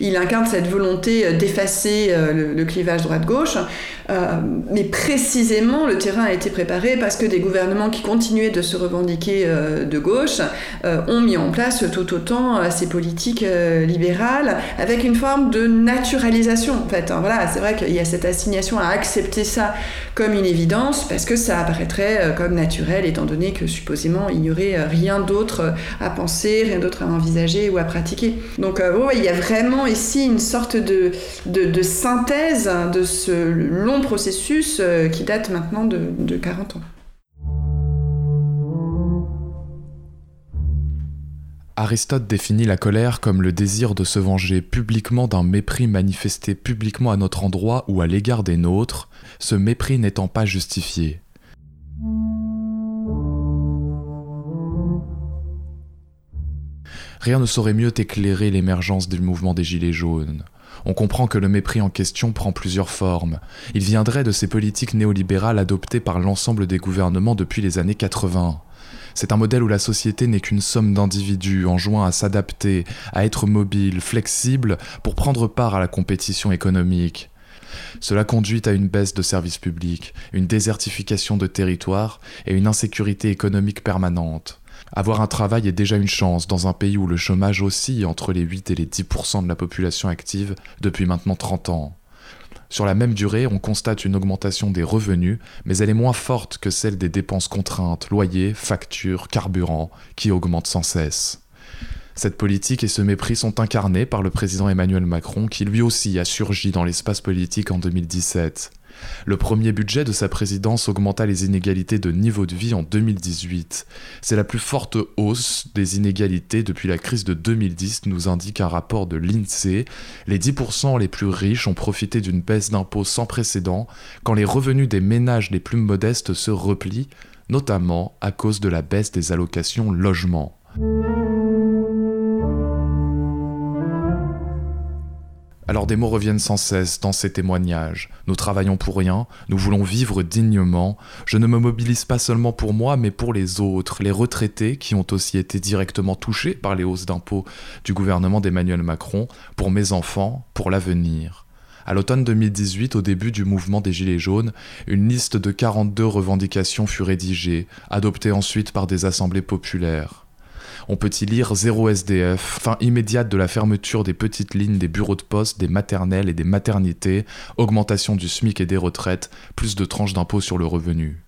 Speaker 14: il incarne cette volonté d'effacer le, clivage droite-gauche. mais précisément, le terrain a été préparé parce que des gouvernements qui continuaient de se revendiquer de gauche ont mis en place tout autant ces politiques libérales avec une forme de naturalisation. En fait, voilà, c'est vrai qu'il y a cette à accepter ça comme une évidence parce que ça apparaîtrait euh, comme naturel étant donné que supposément il n'y aurait euh, rien d'autre à penser, rien d'autre à envisager ou à pratiquer. Donc euh, il y a vraiment ici une sorte de, de, synthèse de ce long processus qui date maintenant de, de 40 ans.
Speaker 13: Aristote définit la colère comme le désir de se venger publiquement d'un mépris manifesté publiquement à notre endroit ou à l'égard des nôtres, ce mépris n'étant pas justifié. Rien ne saurait mieux éclairer l'émergence du mouvement des Gilets jaunes. On comprend que le mépris en question prend plusieurs formes. Il viendrait de ces politiques néolibérales adoptées par l'ensemble des gouvernements depuis les années 80. C'est un modèle où la société n'est qu'une somme d'individus enjoints à s'adapter, à être mobile, flexible pour prendre part à la compétition économique. Cela conduit à une baisse de services publics, une désertification de territoires et une insécurité économique permanente. Avoir un travail est déjà une chance dans un pays où le chômage oscille entre les 8 et les 10% de la population active depuis maintenant 30 ans. Sur la même durée, on constate une augmentation des revenus, mais elle est moins forte que celle des dépenses contraintes, loyers, factures, carburant, qui augmentent sans cesse. Cette politique et ce mépris sont incarnés par le président Emmanuel Macron, qui lui aussi a surgi dans l'espace politique en 2017. Le premier budget de sa présidence augmenta les inégalités de niveau de vie en 2018. C'est la plus forte hausse des inégalités depuis la crise de 2010, nous indique un rapport de l'INSEE. Les 10% les plus riches ont profité d'une baisse d'impôts sans précédent quand les revenus des ménages les plus modestes se replient, notamment à cause de la baisse des allocations logement. Alors des mots reviennent sans cesse dans ces témoignages. Nous travaillons pour rien, nous voulons vivre dignement. Je ne me mobilise pas seulement pour moi, mais pour les autres, les retraités qui ont aussi été directement touchés par les hausses d'impôts du gouvernement d'Emmanuel Macron, pour mes enfants, pour l'avenir. À l'automne 2018, au début du mouvement des Gilets jaunes, une liste de 42 revendications fut rédigée, adoptée ensuite par des assemblées populaires. On peut y lire zéro SDF, fin immédiate de la fermeture des petites lignes des bureaux de poste, des maternelles et des maternités, augmentation du SMIC et des retraites, plus de tranches d'impôts sur le revenu.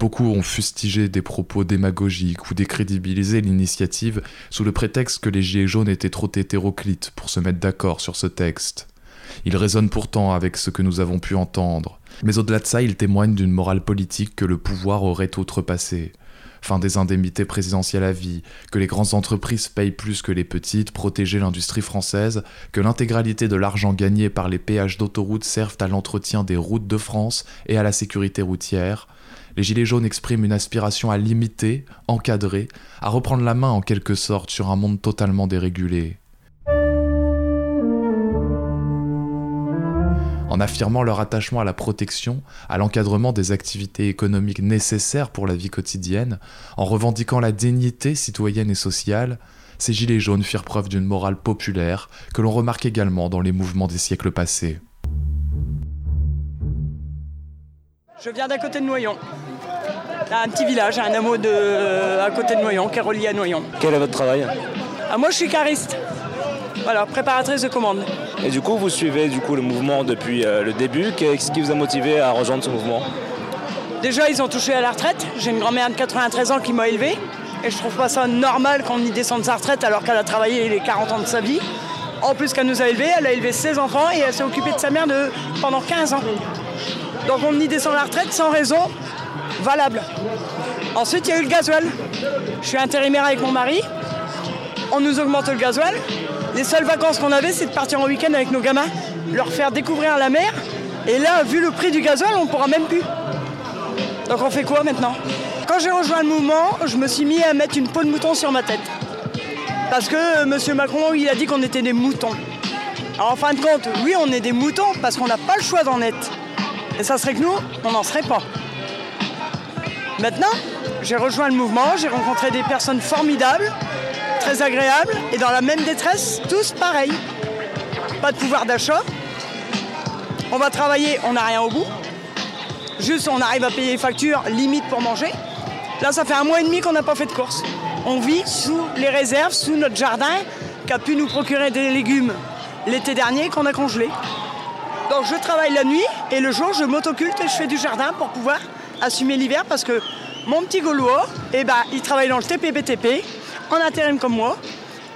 Speaker 13: Beaucoup ont fustigé des propos démagogiques ou décrédibilisé l'initiative sous le prétexte que les Gilets jaunes étaient trop hétéroclites pour se mettre d'accord sur ce texte. Il résonne pourtant avec ce que nous avons pu entendre. Mais au-delà de ça, il témoigne d'une morale politique que le pouvoir aurait outrepassée fin des indemnités présidentielles à vie, que les grandes entreprises payent plus que les petites, protéger l'industrie française, que l'intégralité de l'argent gagné par les péages d'autoroutes servent à l'entretien des routes de France et à la sécurité routière. Les Gilets jaunes expriment une aspiration à limiter, encadrer, à reprendre la main en quelque sorte sur un monde totalement dérégulé. En affirmant leur attachement à la protection, à l'encadrement des activités économiques nécessaires pour la vie quotidienne, en revendiquant la dignité citoyenne et sociale, ces Gilets jaunes firent preuve d'une morale populaire que l'on remarque également dans les mouvements des siècles passés.
Speaker 7: Je viens d'à côté de Noyon. Un petit village, un hameau de, à côté de Noyon, qui est relié à Noyon.
Speaker 32: Quel est votre travail?
Speaker 7: Ah, Moi, je suis cariste. Voilà, préparatrice de commande.
Speaker 32: Et du coup, vous suivez du coup le mouvement depuis euh, le début. Qu'est-ce qui vous a motivé à rejoindre ce mouvement?
Speaker 7: Déjà, ils ont touché à la retraite. J'ai une grand-mère de 93 ans qui m'a élevé. Et je trouve pas ça normal qu'on y descende sa retraite alors qu'elle a travaillé les 40 ans de sa vie. En plus qu'elle nous a élevés, elle a élevé ses enfants et elle s'est occupée de sa mère de, pendant 15 ans. Donc on y descend la retraite sans raison valable. Ensuite, il y a eu le gasoil. Je suis intérimaire avec mon mari. On nous augmente le gasoil. Les seules vacances qu'on avait, c'est de partir en week-end avec nos gamins, leur faire découvrir la mer. Et là, vu le prix du gasoil, on ne pourra même plus. Donc on fait quoi maintenant? Quand j'ai rejoint le mouvement, je me suis mis à mettre une peau de mouton sur ma tête. Parce que euh, M. Macron, il a dit qu'on était des moutons. Alors en fin de compte, oui, on est des moutons parce qu'on n'a pas le choix d'en être. Et ça serait que nous, on n'en serait pas. Maintenant, j'ai rejoint le mouvement, j'ai rencontré des personnes formidables, très agréable et dans la même détresse, tous pareils. Pas de pouvoir d'achat. On va travailler, on n'a rien au bout. Juste on arrive à payer les factures, limite pour manger. Là ça fait un mois et demi qu'on n'a pas fait de course. On vit sous les réserves, sous notre jardin, qui a pu nous procurer des légumes l'été dernier qu'on a congelé. Donc je travaille la nuit et le jour je m'autoculte et je fais du jardin pour pouvoir assumer l'hiver parce que mon petit Gaulois, eh ben, il travaille dans le TPPTP, en intérim comme moi.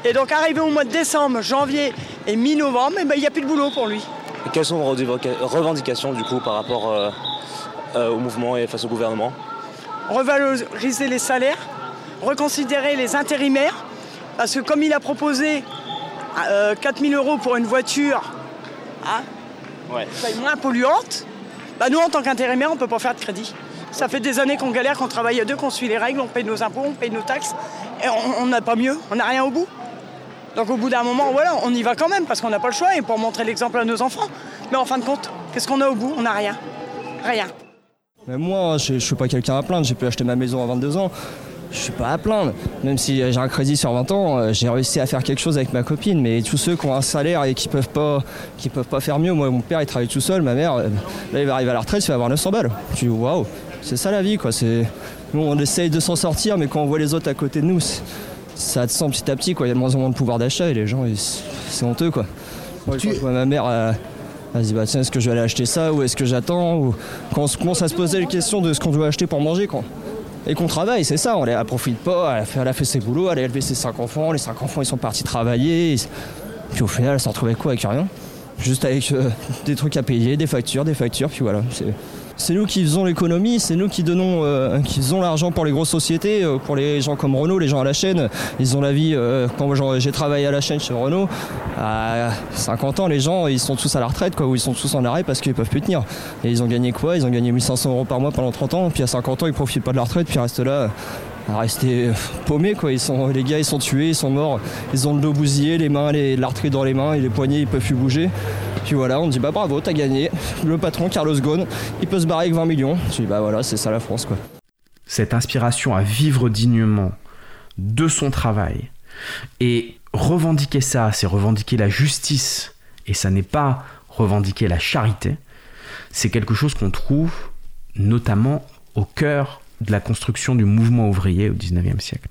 Speaker 7: Et donc arrivé au mois de décembre, janvier et mi-novembre, eh ben, il n'y a plus de boulot pour lui.
Speaker 32: Et quelles sont vos revendications du coup par rapport euh, euh, au mouvement et face au gouvernement?
Speaker 7: Revaloriser les salaires, reconsidérer les intérimaires, Parce que comme il a proposé 4000 euros pour une voiture hein, moins polluante, bah nous en tant qu'intérimaires, on ne peut pas faire de crédit. Ça fait des années qu'on galère, qu'on travaille à deux, qu'on suit les règles, on paye nos impôts, on paye nos taxes, et on n'a pas mieux, on n'a rien au bout. Donc au bout d'un moment, voilà, on y va quand même parce qu'on n'a pas le choix et pour montrer l'exemple à nos enfants. Mais en fin de compte, qu'est-ce qu'on a au bout? On n'a rien. Rien.
Speaker 30: Mais moi, je ne suis pas quelqu'un à plaindre, j'ai pu acheter ma maison à 22 ans. Je suis pas à plaindre. Même si j'ai un crédit sur 20 ans, euh, j'ai réussi à faire quelque chose avec ma copine. Mais tous ceux qui ont un salaire et qui peuvent pas, qui peuvent pas faire mieux, moi mon père il travaille tout seul, ma mère, euh, là il va arriver à la retraite, il va avoir 900 balles. Tu dis waouh, c'est ça la vie quoi. C'est, nous on essaye de s'en sortir, mais quand on voit les autres à côté de nous, ça descend petit à petit quoi. Il y a de moins en moins de pouvoir d'achat et les gens, c'est honteux quoi. Moi, je vois ma mère. Euh, Vas-y, bah tiens, est-ce que je vais aller acheter ça ou est-ce que j'attends ou... Quand on commence à se poser la question de ce qu'on doit acheter pour manger, quoi. Et qu'on travaille, c'est ça, on ne profite pas, elle a, fait, elle a fait ses boulots, elle a élevé ses cinq enfants, les cinq enfants ils sont partis travailler, puis au final elle s'en retrouvait quoi? Avec rien Juste avec euh, des trucs à payer, des factures, des factures, puis voilà. C'est nous qui faisons l'économie, c'est nous qui donnons, euh, qui faisons l'argent pour les grosses sociétés, euh, pour les gens comme Renault, les gens à la chaîne. Ils ont la vie. Euh, quand j'ai travaillé à la chaîne chez Renault, à 50 ans, les gens, ils sont tous à la retraite, quoi, ou ils sont tous en arrêt parce qu'ils peuvent plus tenir. Et ils ont gagné quoi? Ils ont gagné 1500 euros par mois pendant 30 ans, puis à 50 ans, ils profitent pas de la retraite, puis ils restent là rester paumés quoi. Ils sont, les gars ils sont tués, ils sont morts, ils ont le dos bousillé, les mains, les, dans les mains et les poignets ils peuvent plus bouger. Puis voilà, on dit bah bravo, t'as gagné. Le patron Carlos Ghosn, il peut se barrer avec 20 millions. Je dis bah voilà, c'est ça la France quoi.
Speaker 15: Cette inspiration à vivre dignement de son travail et revendiquer ça, c'est revendiquer la justice et ça n'est pas revendiquer la charité. C'est quelque chose qu'on trouve notamment au cœur de la construction du mouvement ouvrier au XIXe siècle.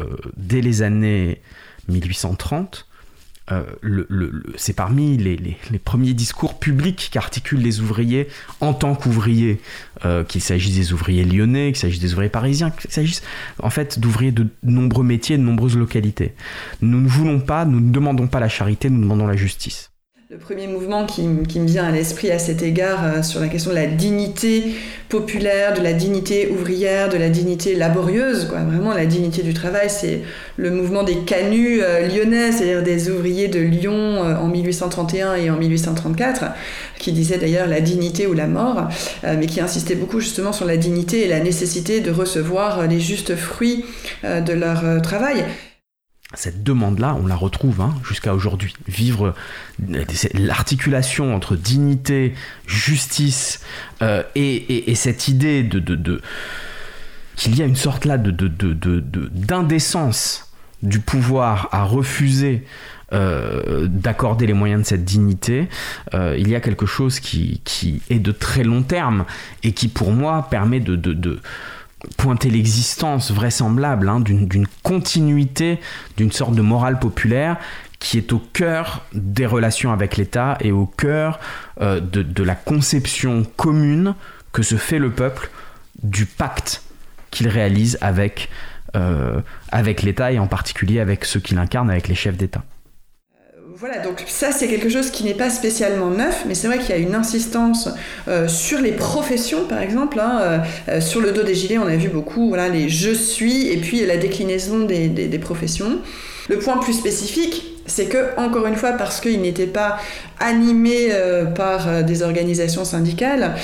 Speaker 15: Euh, dès les années 1830, euh, c'est parmi les, premiers discours publics qu'articulent les ouvriers en tant qu'ouvriers, euh, qu'il s'agisse des ouvriers lyonnais, qu'il s'agisse des ouvriers parisiens, qu'il s'agisse en fait d'ouvriers de nombreux métiers, de nombreuses localités. Nous ne voulons pas, nous ne demandons pas la charité, nous demandons la justice.
Speaker 14: Le premier mouvement qui, me vient à l'esprit à cet égard euh, sur la question de la dignité populaire, de la dignité ouvrière, de la dignité laborieuse, quoi. vraiment la dignité du travail, c'est le mouvement des canuts euh, lyonnais, c'est-à-dire des ouvriers de Lyon euh, en 1831 et en 1834, qui disaient d'ailleurs la dignité ou la mort, mais qui insistaient beaucoup justement sur la dignité et la nécessité de recevoir les justes fruits de leur travail
Speaker 15: cette demande-là, on la retrouve hein, jusqu'à aujourd'hui. Vivre l'articulation entre dignité, justice euh, et, cette idée de, qu'il y a une sorte là d'indécence du pouvoir à refuser euh, d'accorder les moyens de cette dignité, euh, il y a quelque chose qui, qui, est de très long terme et qui pour moi permet de, de pointer l'existence vraisemblable hein, d'une continuité, d'une sorte de morale populaire qui est au cœur des relations avec l'État et au cœur euh, de, la conception commune que se fait le peuple du pacte qu'il réalise avec, euh, avec l'État et en particulier avec ceux qu'il incarne, avec les chefs d'État
Speaker 14: voilà, donc ça c'est quelque chose qui n'est pas spécialement neuf, mais c'est vrai qu'il y a une insistance euh, sur les professions, par exemple. Hein, euh, euh, sur le dos des gilets, on a vu beaucoup voilà, les je suis et puis la déclinaison des, professions. Le point plus spécifique, c'est que, encore une fois, parce qu'il n'était pas animé par des organisations syndicales,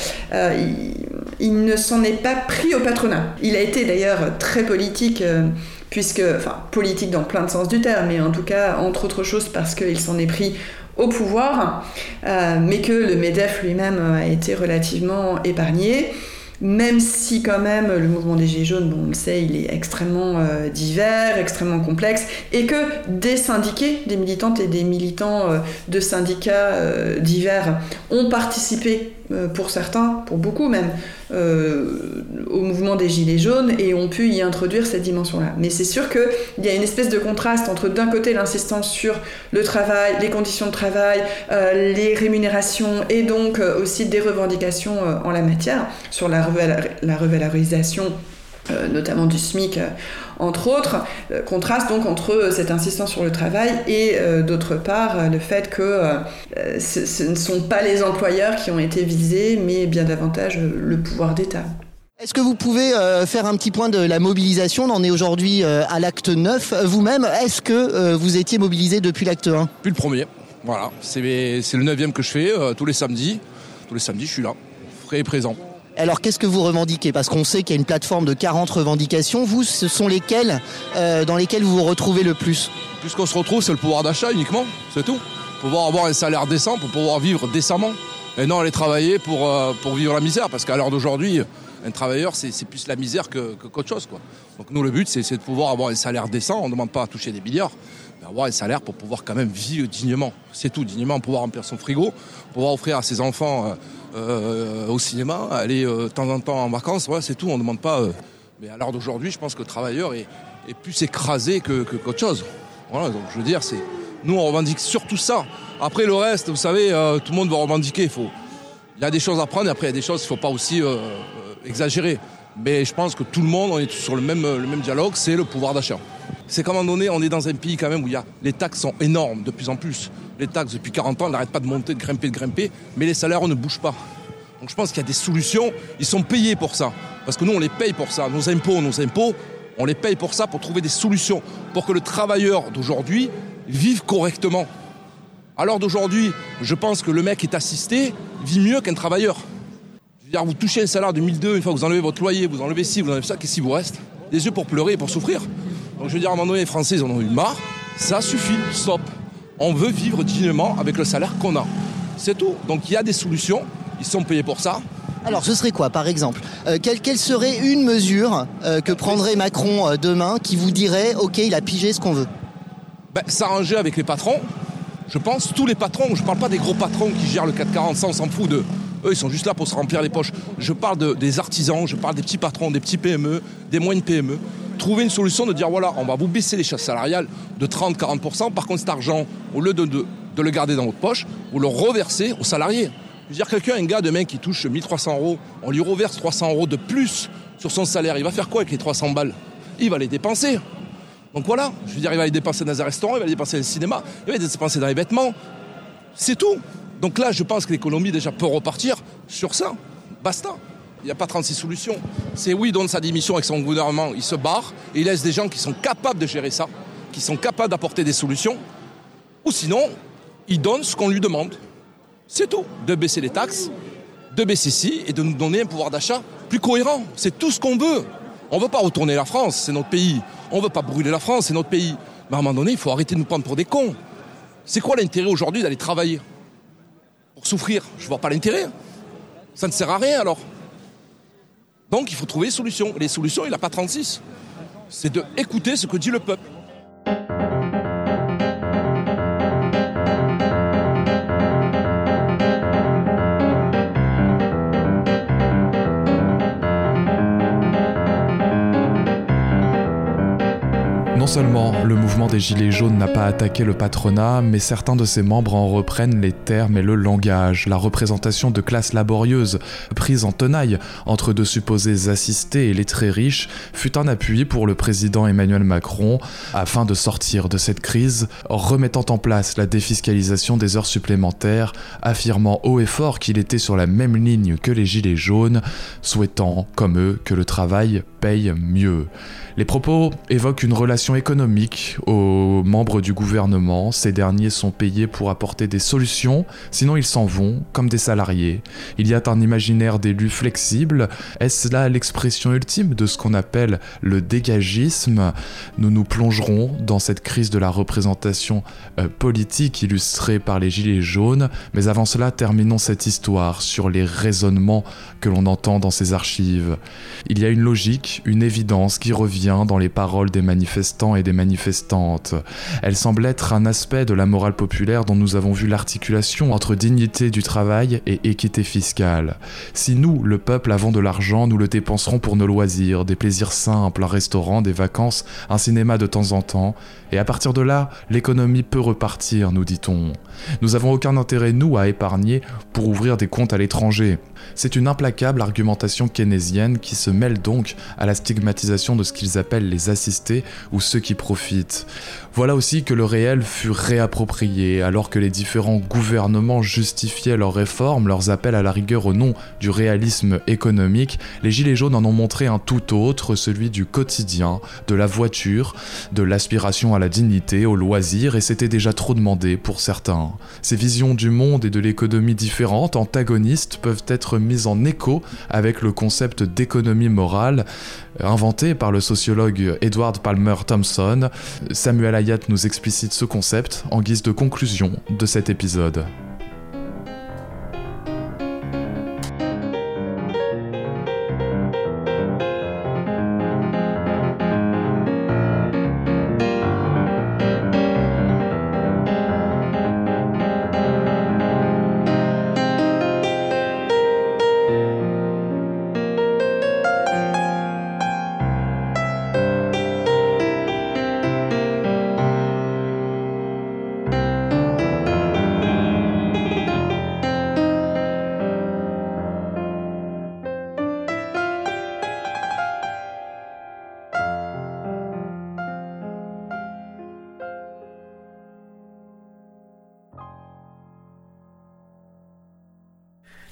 Speaker 14: il, ne s'en est pas pris au patronat. Il a été d'ailleurs très politique puisque, enfin, politique dans plein de sens du terme, mais en tout cas, entre autres choses, parce qu'il s'en est pris au pouvoir, euh, mais que le MEDEF lui-même a été relativement épargné même si quand même le mouvement des Gilets jaunes, on le sait, il est extrêmement euh, divers, extrêmement complexe, et que des syndiqués, des militantes et des militants euh, de syndicats divers ont participé pour certains, pour beaucoup même, euh, au mouvement des Gilets jaunes et ont pu y introduire cette dimension-là. Mais c'est sûr qu'il y a une espèce de contraste entre d'un côté l'insistance sur le travail, les conditions de travail, euh, les rémunérations et donc aussi des revendications en la matière, sur la, la revalorisation notamment du SMIC entre autres, euh, contraste donc entre euh, cette insistance sur le travail et euh, d'autre part le fait que ce, ne sont pas les employeurs qui ont été visés, mais bien davantage le pouvoir d'État.
Speaker 2: Est-ce que vous pouvez euh, faire un petit point de la mobilisation? On en est aujourd'hui euh, à l'acte 9. Vous-même, est-ce que euh, vous étiez mobilisé depuis l'acte 1
Speaker 33: Depuis le premier. Voilà, c'est le neuvième que je fais tous les samedis. Tous les samedis, je suis là, frais et présent.
Speaker 2: Alors qu'est-ce que vous revendiquez? Parce qu'on sait qu'il y a une plateforme de 40 revendications. Vous, ce sont lesquelles dans lesquelles vous vous retrouvez le plus?
Speaker 33: Puisqu'on se retrouve, c'est le pouvoir d'achat uniquement, c'est tout. Pouvoir avoir un salaire décent pour pouvoir vivre décemment. Et non aller travailler pour, pour vivre la misère. Parce qu'à l'heure d'aujourd'hui, un travailleur, c'est plus la misère que qu'autre chose. Donc nous, le but, c'est de pouvoir avoir un salaire décent. On ne demande pas à toucher des milliards, mais avoir un salaire pour pouvoir quand même vivre dignement. C'est tout, dignement, pouvoir remplir son frigo, pouvoir offrir à ses enfants euh, euh, au cinéma, aller euh, de temps en temps en vacances. Voilà, c'est tout. On ne demande pas. mais à l'heure d'aujourd'hui, je pense que le travailleur est, plus écrasé que qu'autre chose. Voilà, donc je veux dire, c'est nous, on revendique surtout ça. Après le reste, vous savez, tout le monde va revendiquer. Il faut, il y a des choses à prendre. Après, il y a des choses, il ne faut pas aussi exagéré. Mais je pense que tout le monde, on est sur le même, le même dialogue, c'est le pouvoir d'achat. C'est qu'à un moment donné, on est dans un pays quand même où les taxes sont énormes de plus en plus. Les taxes, depuis 40 ans, n'arrêtent pas de monter, de grimper, de grimper, mais les salaires ne bougent pas. Donc je pense qu'il y a des solutions, ils sont payés pour ça. Parce que nous, on les paye pour ça. Nos impôts, nos impôts, on les paye pour ça, pour trouver des solutions, pour que le travailleur d'aujourd'hui vive correctement. Alors d'aujourd'hui, je pense que le mec qui est assisté vit mieux qu'un travailleur vous touchez un salaire de 1002, une fois que vous enlevez votre loyer, vous enlevez ci, vous enlevez ça, qu'est-ce qui vous reste? Des yeux pour pleurer et pour souffrir. Donc je veux dire, à un moment donné, les Français, ils en ont eu marre. Ça suffit, stop. On veut vivre dignement avec le salaire qu'on a. C'est tout. Donc il y a des solutions, ils sont payés pour ça.
Speaker 2: Alors ce serait quoi par exemple euh, quelle, serait une mesure euh, que prendrait Macron euh, demain qui vous dirait ok il a pigé ce qu'on veut?
Speaker 33: Ben, S'arranger avec les patrons, je pense, tous les patrons, je ne parle pas des gros patrons qui gèrent le 440, ça on s'en fout de, eux, ils sont juste là pour se remplir les poches. Je parle des artisans, je parle des petits patrons, des petits PME, des moyennes PME. Trouver une solution de dire voilà, on va vous baisser les charges salariales de 30-40%. Par contre, cet argent, au lieu de, de, le garder dans votre poche, vous le reversez aux salariés. Je veux dire, quelqu'un, un gars demain qui touche 1300 euros, on lui reverse 300 euros de plus sur son salaire. Il va faire quoi avec les 300 balles? Il va les dépenser. Donc voilà, je veux dire, il va les dépenser dans un restaurant, il va les dépenser dans le cinéma, il va les dépenser dans les vêtements. C'est tout. Donc là, je pense que l'économie déjà peut repartir sur ça. Basta. Il n'y a pas 36 solutions. C'est oui, il donne sa démission avec son gouvernement, il se barre et il laisse des gens qui sont capables de gérer ça, qui sont capables d'apporter des solutions. Ou sinon, il donne ce qu'on lui demande. C'est tout. De baisser les taxes, de baisser ci et de nous donner un pouvoir d'achat plus cohérent. C'est tout ce qu'on veut. On ne veut pas retourner la France, c'est notre pays. On ne veut pas brûler la France, c'est notre pays. Mais à un moment donné, il faut arrêter de nous prendre pour des cons. C'est quoi l'intérêt aujourd'hui d'aller travailler? Souffrir. Je vois pas l'intérêt. Ça ne sert à rien alors. Donc il faut trouver des solutions. les solutions, il n'a pas 36. C'est de écouter ce que dit le peuple.
Speaker 13: Seulement le mouvement des Gilets jaunes n'a pas attaqué le patronat, mais certains de ses membres en reprennent les termes et le langage. La représentation de classes laborieuses, prise en tenaille entre de supposés assistés et les très riches, fut un appui pour le président Emmanuel Macron afin de sortir de cette crise, remettant en place la défiscalisation des heures supplémentaires, affirmant haut et fort qu'il était sur la même ligne que les Gilets jaunes, souhaitant, comme eux, que le travail paye mieux. Les propos évoquent une relation économique aux membres du gouvernement. Ces derniers sont payés pour apporter des solutions, sinon ils s'en vont comme des salariés. Il y a un imaginaire d'élus flexibles. Est-ce là l'expression ultime de ce qu'on appelle le dégagisme? Nous nous plongerons dans cette crise de la représentation euh, politique illustrée par les Gilets jaunes, mais avant cela, terminons cette histoire sur les raisonnements que l'on entend dans ces archives. Il y a une logique, une évidence qui revient dans les paroles des manifestants et des manifestantes. Elle semble être un aspect de la morale populaire dont nous avons vu l'articulation entre dignité du travail et équité fiscale. Si nous, le peuple, avons de l'argent, nous le dépenserons pour nos loisirs, des plaisirs simples, un restaurant, des vacances, un cinéma de temps en temps, et à partir de là, l'économie peut repartir, nous dit-on. Nous avons aucun intérêt, nous, à épargner pour ouvrir des comptes à l'étranger. C'est une implacable argumentation keynésienne qui se mêle donc à la stigmatisation de ce qu'ils appellent les assistés ou ceux qui profitent. Voilà aussi que le réel fut réapproprié, alors que les différents gouvernements justifiaient leurs réformes, leurs appels à la rigueur au nom du réalisme économique, les Gilets jaunes en ont montré un tout autre, celui du quotidien, de la voiture, de l'aspiration à la dignité, au loisir, et c'était déjà trop demandé pour certains. Ces visions du monde et de l'économie différentes, antagonistes, peuvent être mises en écho avec le concept d'économie morale, inventé par le sociologue Edward Palmer Thompson. Samuel Ayat nous explicite ce concept en guise de conclusion de cet épisode.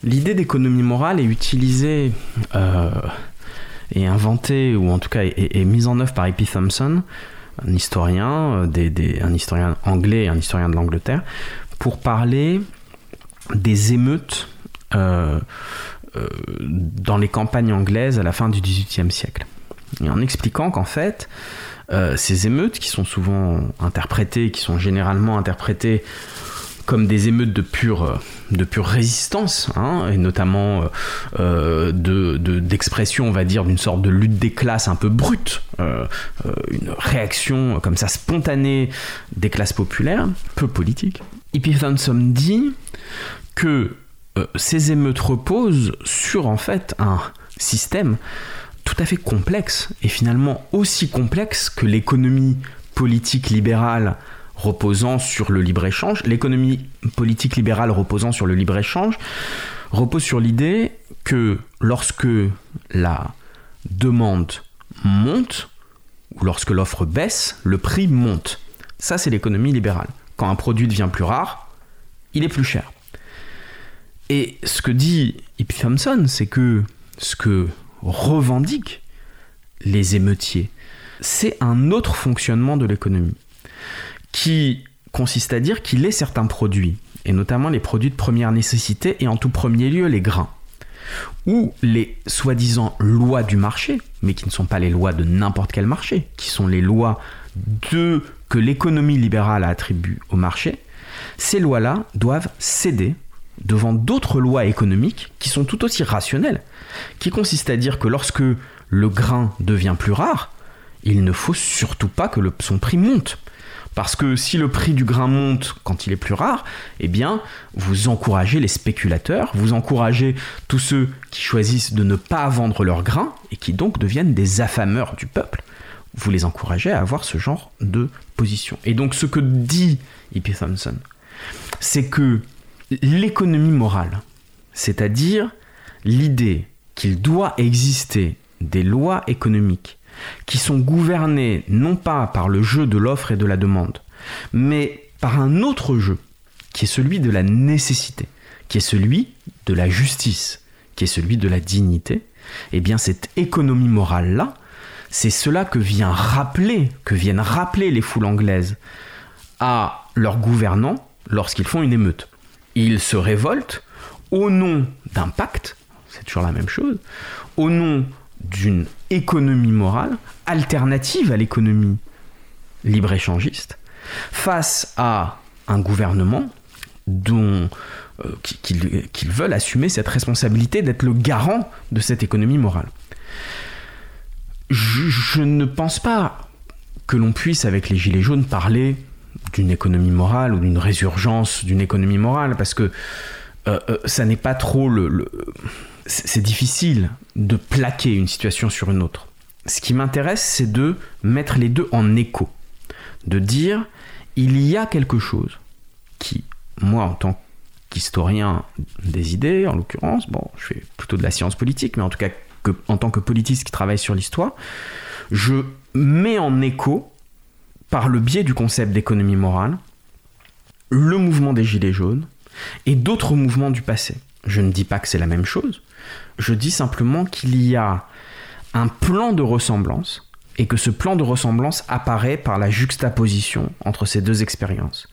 Speaker 15: L'idée d'économie morale est utilisée euh, et inventée, ou en tout cas est, mise en œuvre par E.P. Thompson, un historien, euh, un historien anglais et un historien de l'Angleterre, pour parler des émeutes euh, dans les campagnes anglaises à la fin du XVIIIe siècle. Et en expliquant qu'en fait, ces émeutes, qui sont souvent interprétées, qui sont généralement interprétées comme des émeutes de pure, de pure résistance, hein, et notamment euh, de, d'expression, on va dire, d'une sorte de lutte des classes un peu brute, euh, euh, une réaction comme ça spontanée des classes populaires, peu politique. Hippie dit que ces émeutes reposent sur en fait un système tout à fait complexe, et finalement aussi complexe que l'économie politique libérale reposant sur le libre-échange, l'économie politique libérale reposant sur le libre-échange, repose sur l'idée que lorsque la demande monte, ou lorsque l'offre baisse, le prix monte. Ça, c'est l'économie libérale. Quand un produit devient plus rare, il est plus cher. Et ce que dit Hippie Thompson, c'est que ce que revendiquent les émeutiers, c'est un autre fonctionnement de l'économie qui consiste à dire qu'il est certains produits, et notamment les produits de première nécessité, et en tout premier lieu les grains, ou les soi-disant lois du marché, mais qui ne sont pas les lois de n'importe quel marché, qui sont les lois de, que l'économie libérale attribue au marché, ces lois-là doivent céder devant d'autres lois économiques qui sont tout aussi rationnelles, qui consistent à dire que lorsque le grain devient plus rare, il ne faut surtout pas que son prix monte. Parce que si le prix du grain monte quand il est plus rare, eh bien, vous encouragez les spéculateurs, vous encouragez tous ceux qui choisissent de ne pas vendre leur grain et qui donc deviennent des affameurs du peuple. Vous les encouragez à avoir ce genre de position. Et donc, ce que dit Hippie Thompson, c'est que l'économie morale, c'est-à-dire l'idée qu'il doit exister des lois économiques qui sont gouvernés non pas par le jeu de l'offre et de la demande, mais par un autre jeu, qui est celui de la nécessité, qui est celui de la justice, qui est celui de la dignité, eh bien cette économie morale-là, c'est cela que vient rappeler, que viennent rappeler les foules anglaises à leurs gouvernants lorsqu'ils font une émeute. Ils se révoltent au nom d'un pacte, c'est toujours la même chose, au nom d'une économie morale alternative à l'économie libre-échangiste face à un gouvernement dont euh, qu'ils veulent assumer cette responsabilité d'être le garant de cette économie morale. Je, ne pense pas que l'on puisse, avec les Gilets jaunes, parler d'une économie morale ou d'une résurgence d'une économie morale, parce que euh, euh, ça n'est pas trop le c'est difficile de plaquer une situation sur une autre. Ce qui m'intéresse, c'est de mettre les deux en écho. De dire, il y a quelque chose qui, moi, en tant qu'historien des idées, en l'occurrence, bon, je fais plutôt de la science politique, mais en tout cas, en tant que politiste qui travaille sur l'histoire, je mets en écho, par le biais du concept d'économie morale, le mouvement des Gilets jaunes et d'autres mouvements du passé. Je ne dis pas que c'est la même chose, je dis simplement qu'il y a un plan de ressemblance et que ce plan de ressemblance apparaît par la juxtaposition entre ces deux expériences.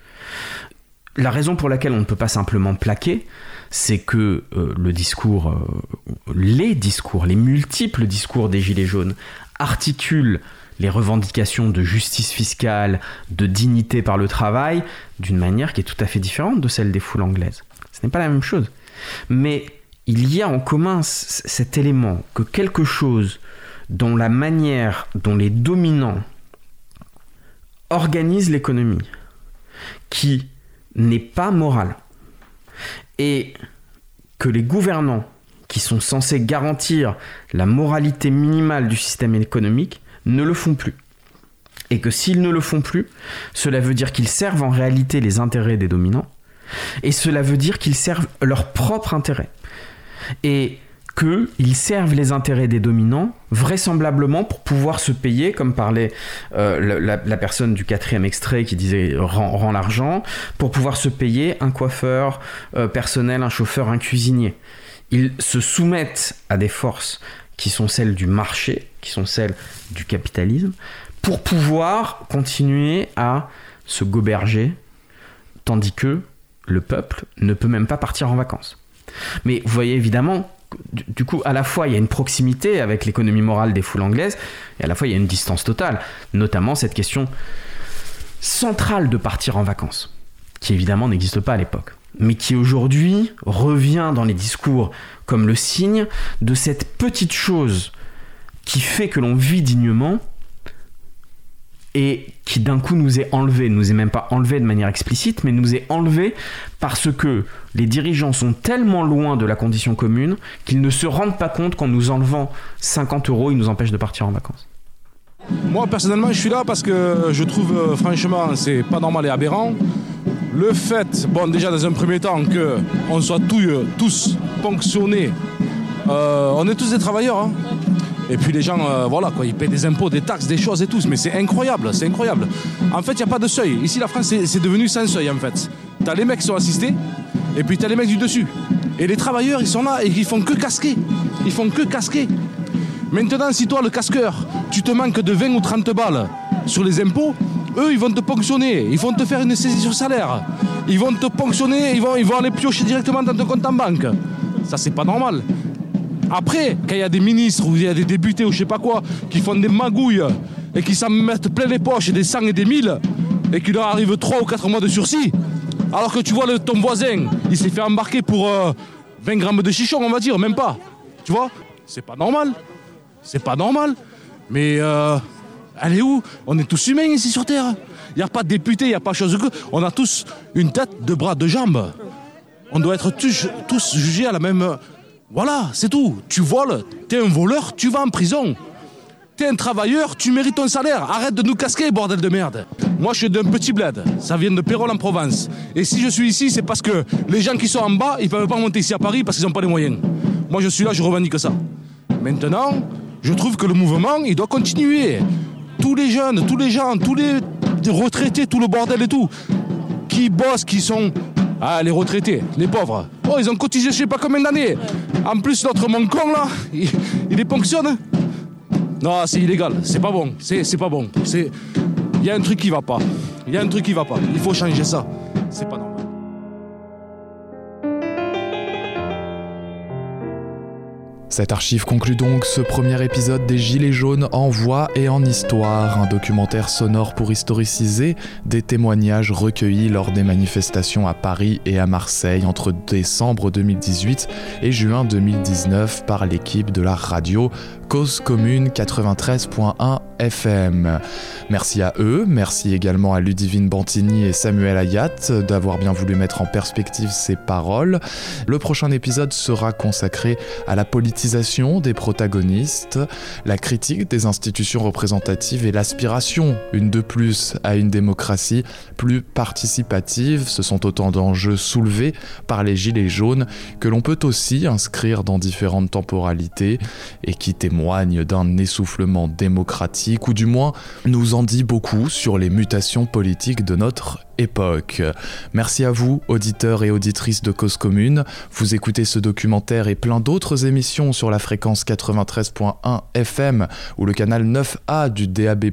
Speaker 15: La raison pour laquelle on ne peut pas simplement plaquer, c'est que euh, le discours, euh, les discours, les multiples discours des Gilets jaunes articulent les revendications de justice fiscale, de dignité par le travail, d'une manière qui est tout à fait différente de celle des foules anglaises. Ce n'est pas la même chose. Mais il y a en commun cet élément que quelque chose dont la manière dont les dominants organisent l'économie, qui n'est pas morale, et que les gouvernants, qui sont censés garantir la moralité minimale du système économique, ne le font plus. Et que s'ils ne le font plus, cela veut dire qu'ils servent en réalité les intérêts des dominants, et cela veut dire qu'ils servent leurs propres intérêts. Et qu'ils servent les intérêts des dominants, vraisemblablement pour pouvoir se payer, comme parlait euh, la, personne du quatrième extrait qui disait rend, l'argent, pour pouvoir se payer un coiffeur euh, personnel, un chauffeur, un cuisinier. Ils se soumettent à des forces qui sont celles du marché, qui sont celles du capitalisme, pour pouvoir continuer à se goberger, tandis que le peuple ne peut même pas partir en vacances. Mais vous voyez évidemment, du coup, à la fois il y a une proximité avec l'économie morale des foules anglaises, et à la fois il y a une distance totale, notamment cette question centrale de partir en vacances, qui évidemment n'existe pas à l'époque, mais qui aujourd'hui revient dans les discours comme le signe de cette petite chose qui fait que l'on vit dignement et qui d'un coup nous est enlevé, nous est même pas enlevé de manière explicite, mais nous est enlevé parce que les dirigeants sont tellement loin de la condition commune qu'ils ne se rendent pas compte qu'en nous enlevant 50 euros, ils nous empêchent de partir en vacances.
Speaker 34: Moi personnellement, je suis là parce que je trouve euh, franchement c'est pas normal et aberrant. Le fait, bon déjà dans un premier temps que on soit tous, euh, ponctionnés, euh, on est tous des travailleurs. Hein. Et puis les gens, euh, voilà, quoi, ils paient des impôts, des taxes, des choses et tout. Mais c'est incroyable, c'est incroyable. En fait, il n'y a pas de seuil. Ici, la France, c'est devenu sans seuil, en fait. T'as les mecs qui sont assistés, et puis t'as les mecs du dessus. Et les travailleurs, ils sont là et ils font que casquer. Ils font que casquer. Maintenant, si toi, le casqueur, tu te manques de 20 ou 30 balles sur les impôts, eux, ils vont te ponctionner. Ils vont te faire une saisie sur salaire. Ils vont te ponctionner, ils vont, ils vont aller piocher directement dans ton compte en banque. Ça, c'est pas normal. Après, quand il y a des ministres ou il y a des députés ou je sais pas quoi qui font des magouilles et qui s'en mettent plein les poches, des 100 et des 1000, et qu'il leur arrive 3 ou 4 mois de sursis, alors que tu vois le, ton voisin, il s'est fait embarquer pour 20 euh, grammes de chichon, on va dire, même pas. Tu vois? C'est pas normal. C'est pas normal. Mais euh, elle est où? On est tous humains ici sur Terre. Il n'y a pas de député, il n'y a pas chose que. On a tous une tête, deux bras, deux jambes. On doit être tous, tous jugés à la même voilà, c'est tout. Tu voles, t'es un voleur, tu vas en prison. T'es un travailleur, tu mérites ton salaire. Arrête de nous casquer, bordel de merde. Moi, je suis d'un petit bled. Ça vient de Pérol en Provence. Et si je suis ici, c'est parce que les gens qui sont en bas, ils peuvent pas monter ici à Paris parce qu'ils n'ont pas les moyens. Moi, je suis là, je revendique ça. Maintenant, je trouve que le mouvement, il doit continuer. Tous les jeunes, tous les gens, tous les retraités, tout le bordel et tout, qui bossent, qui sont ah, les retraités, les pauvres. Oh, ils ont cotisé je sais pas combien d'années. En plus, notre mon con là, il, il les ponctionne. Non, c'est illégal, c'est pas bon, c'est pas bon. Il y a un truc qui va pas. Il y a un truc qui va pas. Il faut changer ça. C'est pas normal.
Speaker 13: Cette archive conclut donc ce premier épisode des Gilets jaunes en voix et en histoire, un documentaire sonore pour historiciser des témoignages recueillis lors des manifestations à Paris et à Marseille entre décembre 2018 et juin 2019 par l'équipe de la radio Cause Commune 93.1 FM. Merci à eux, merci également à Ludivine Bantini et Samuel Ayat d'avoir bien voulu mettre en perspective ces paroles. Le prochain épisode sera consacré à la politique des protagonistes, la critique des institutions représentatives et l'aspiration, une de plus, à une démocratie plus participative. Ce sont autant d'enjeux soulevés par les Gilets jaunes que l'on peut aussi inscrire dans différentes temporalités et qui témoignent d'un essoufflement démocratique ou du moins nous en dit beaucoup sur les mutations politiques de notre époque. Merci à vous, auditeurs et auditrices de Cause Commune. Vous écoutez ce documentaire et plein d'autres émissions sur la fréquence 93.1 FM ou le canal 9A du DAB+,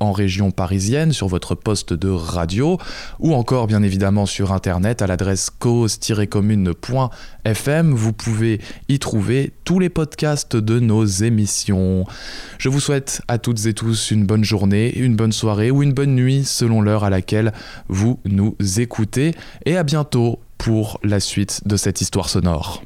Speaker 13: en région parisienne sur votre poste de radio ou encore bien évidemment sur internet à l'adresse cause-commune.fm. Vous pouvez y trouver tous les podcasts de nos émissions. Je vous souhaite à toutes et tous une bonne journée, une bonne soirée ou une bonne nuit selon l'heure à laquelle vous nous écoutez et à bientôt pour la suite de cette histoire sonore.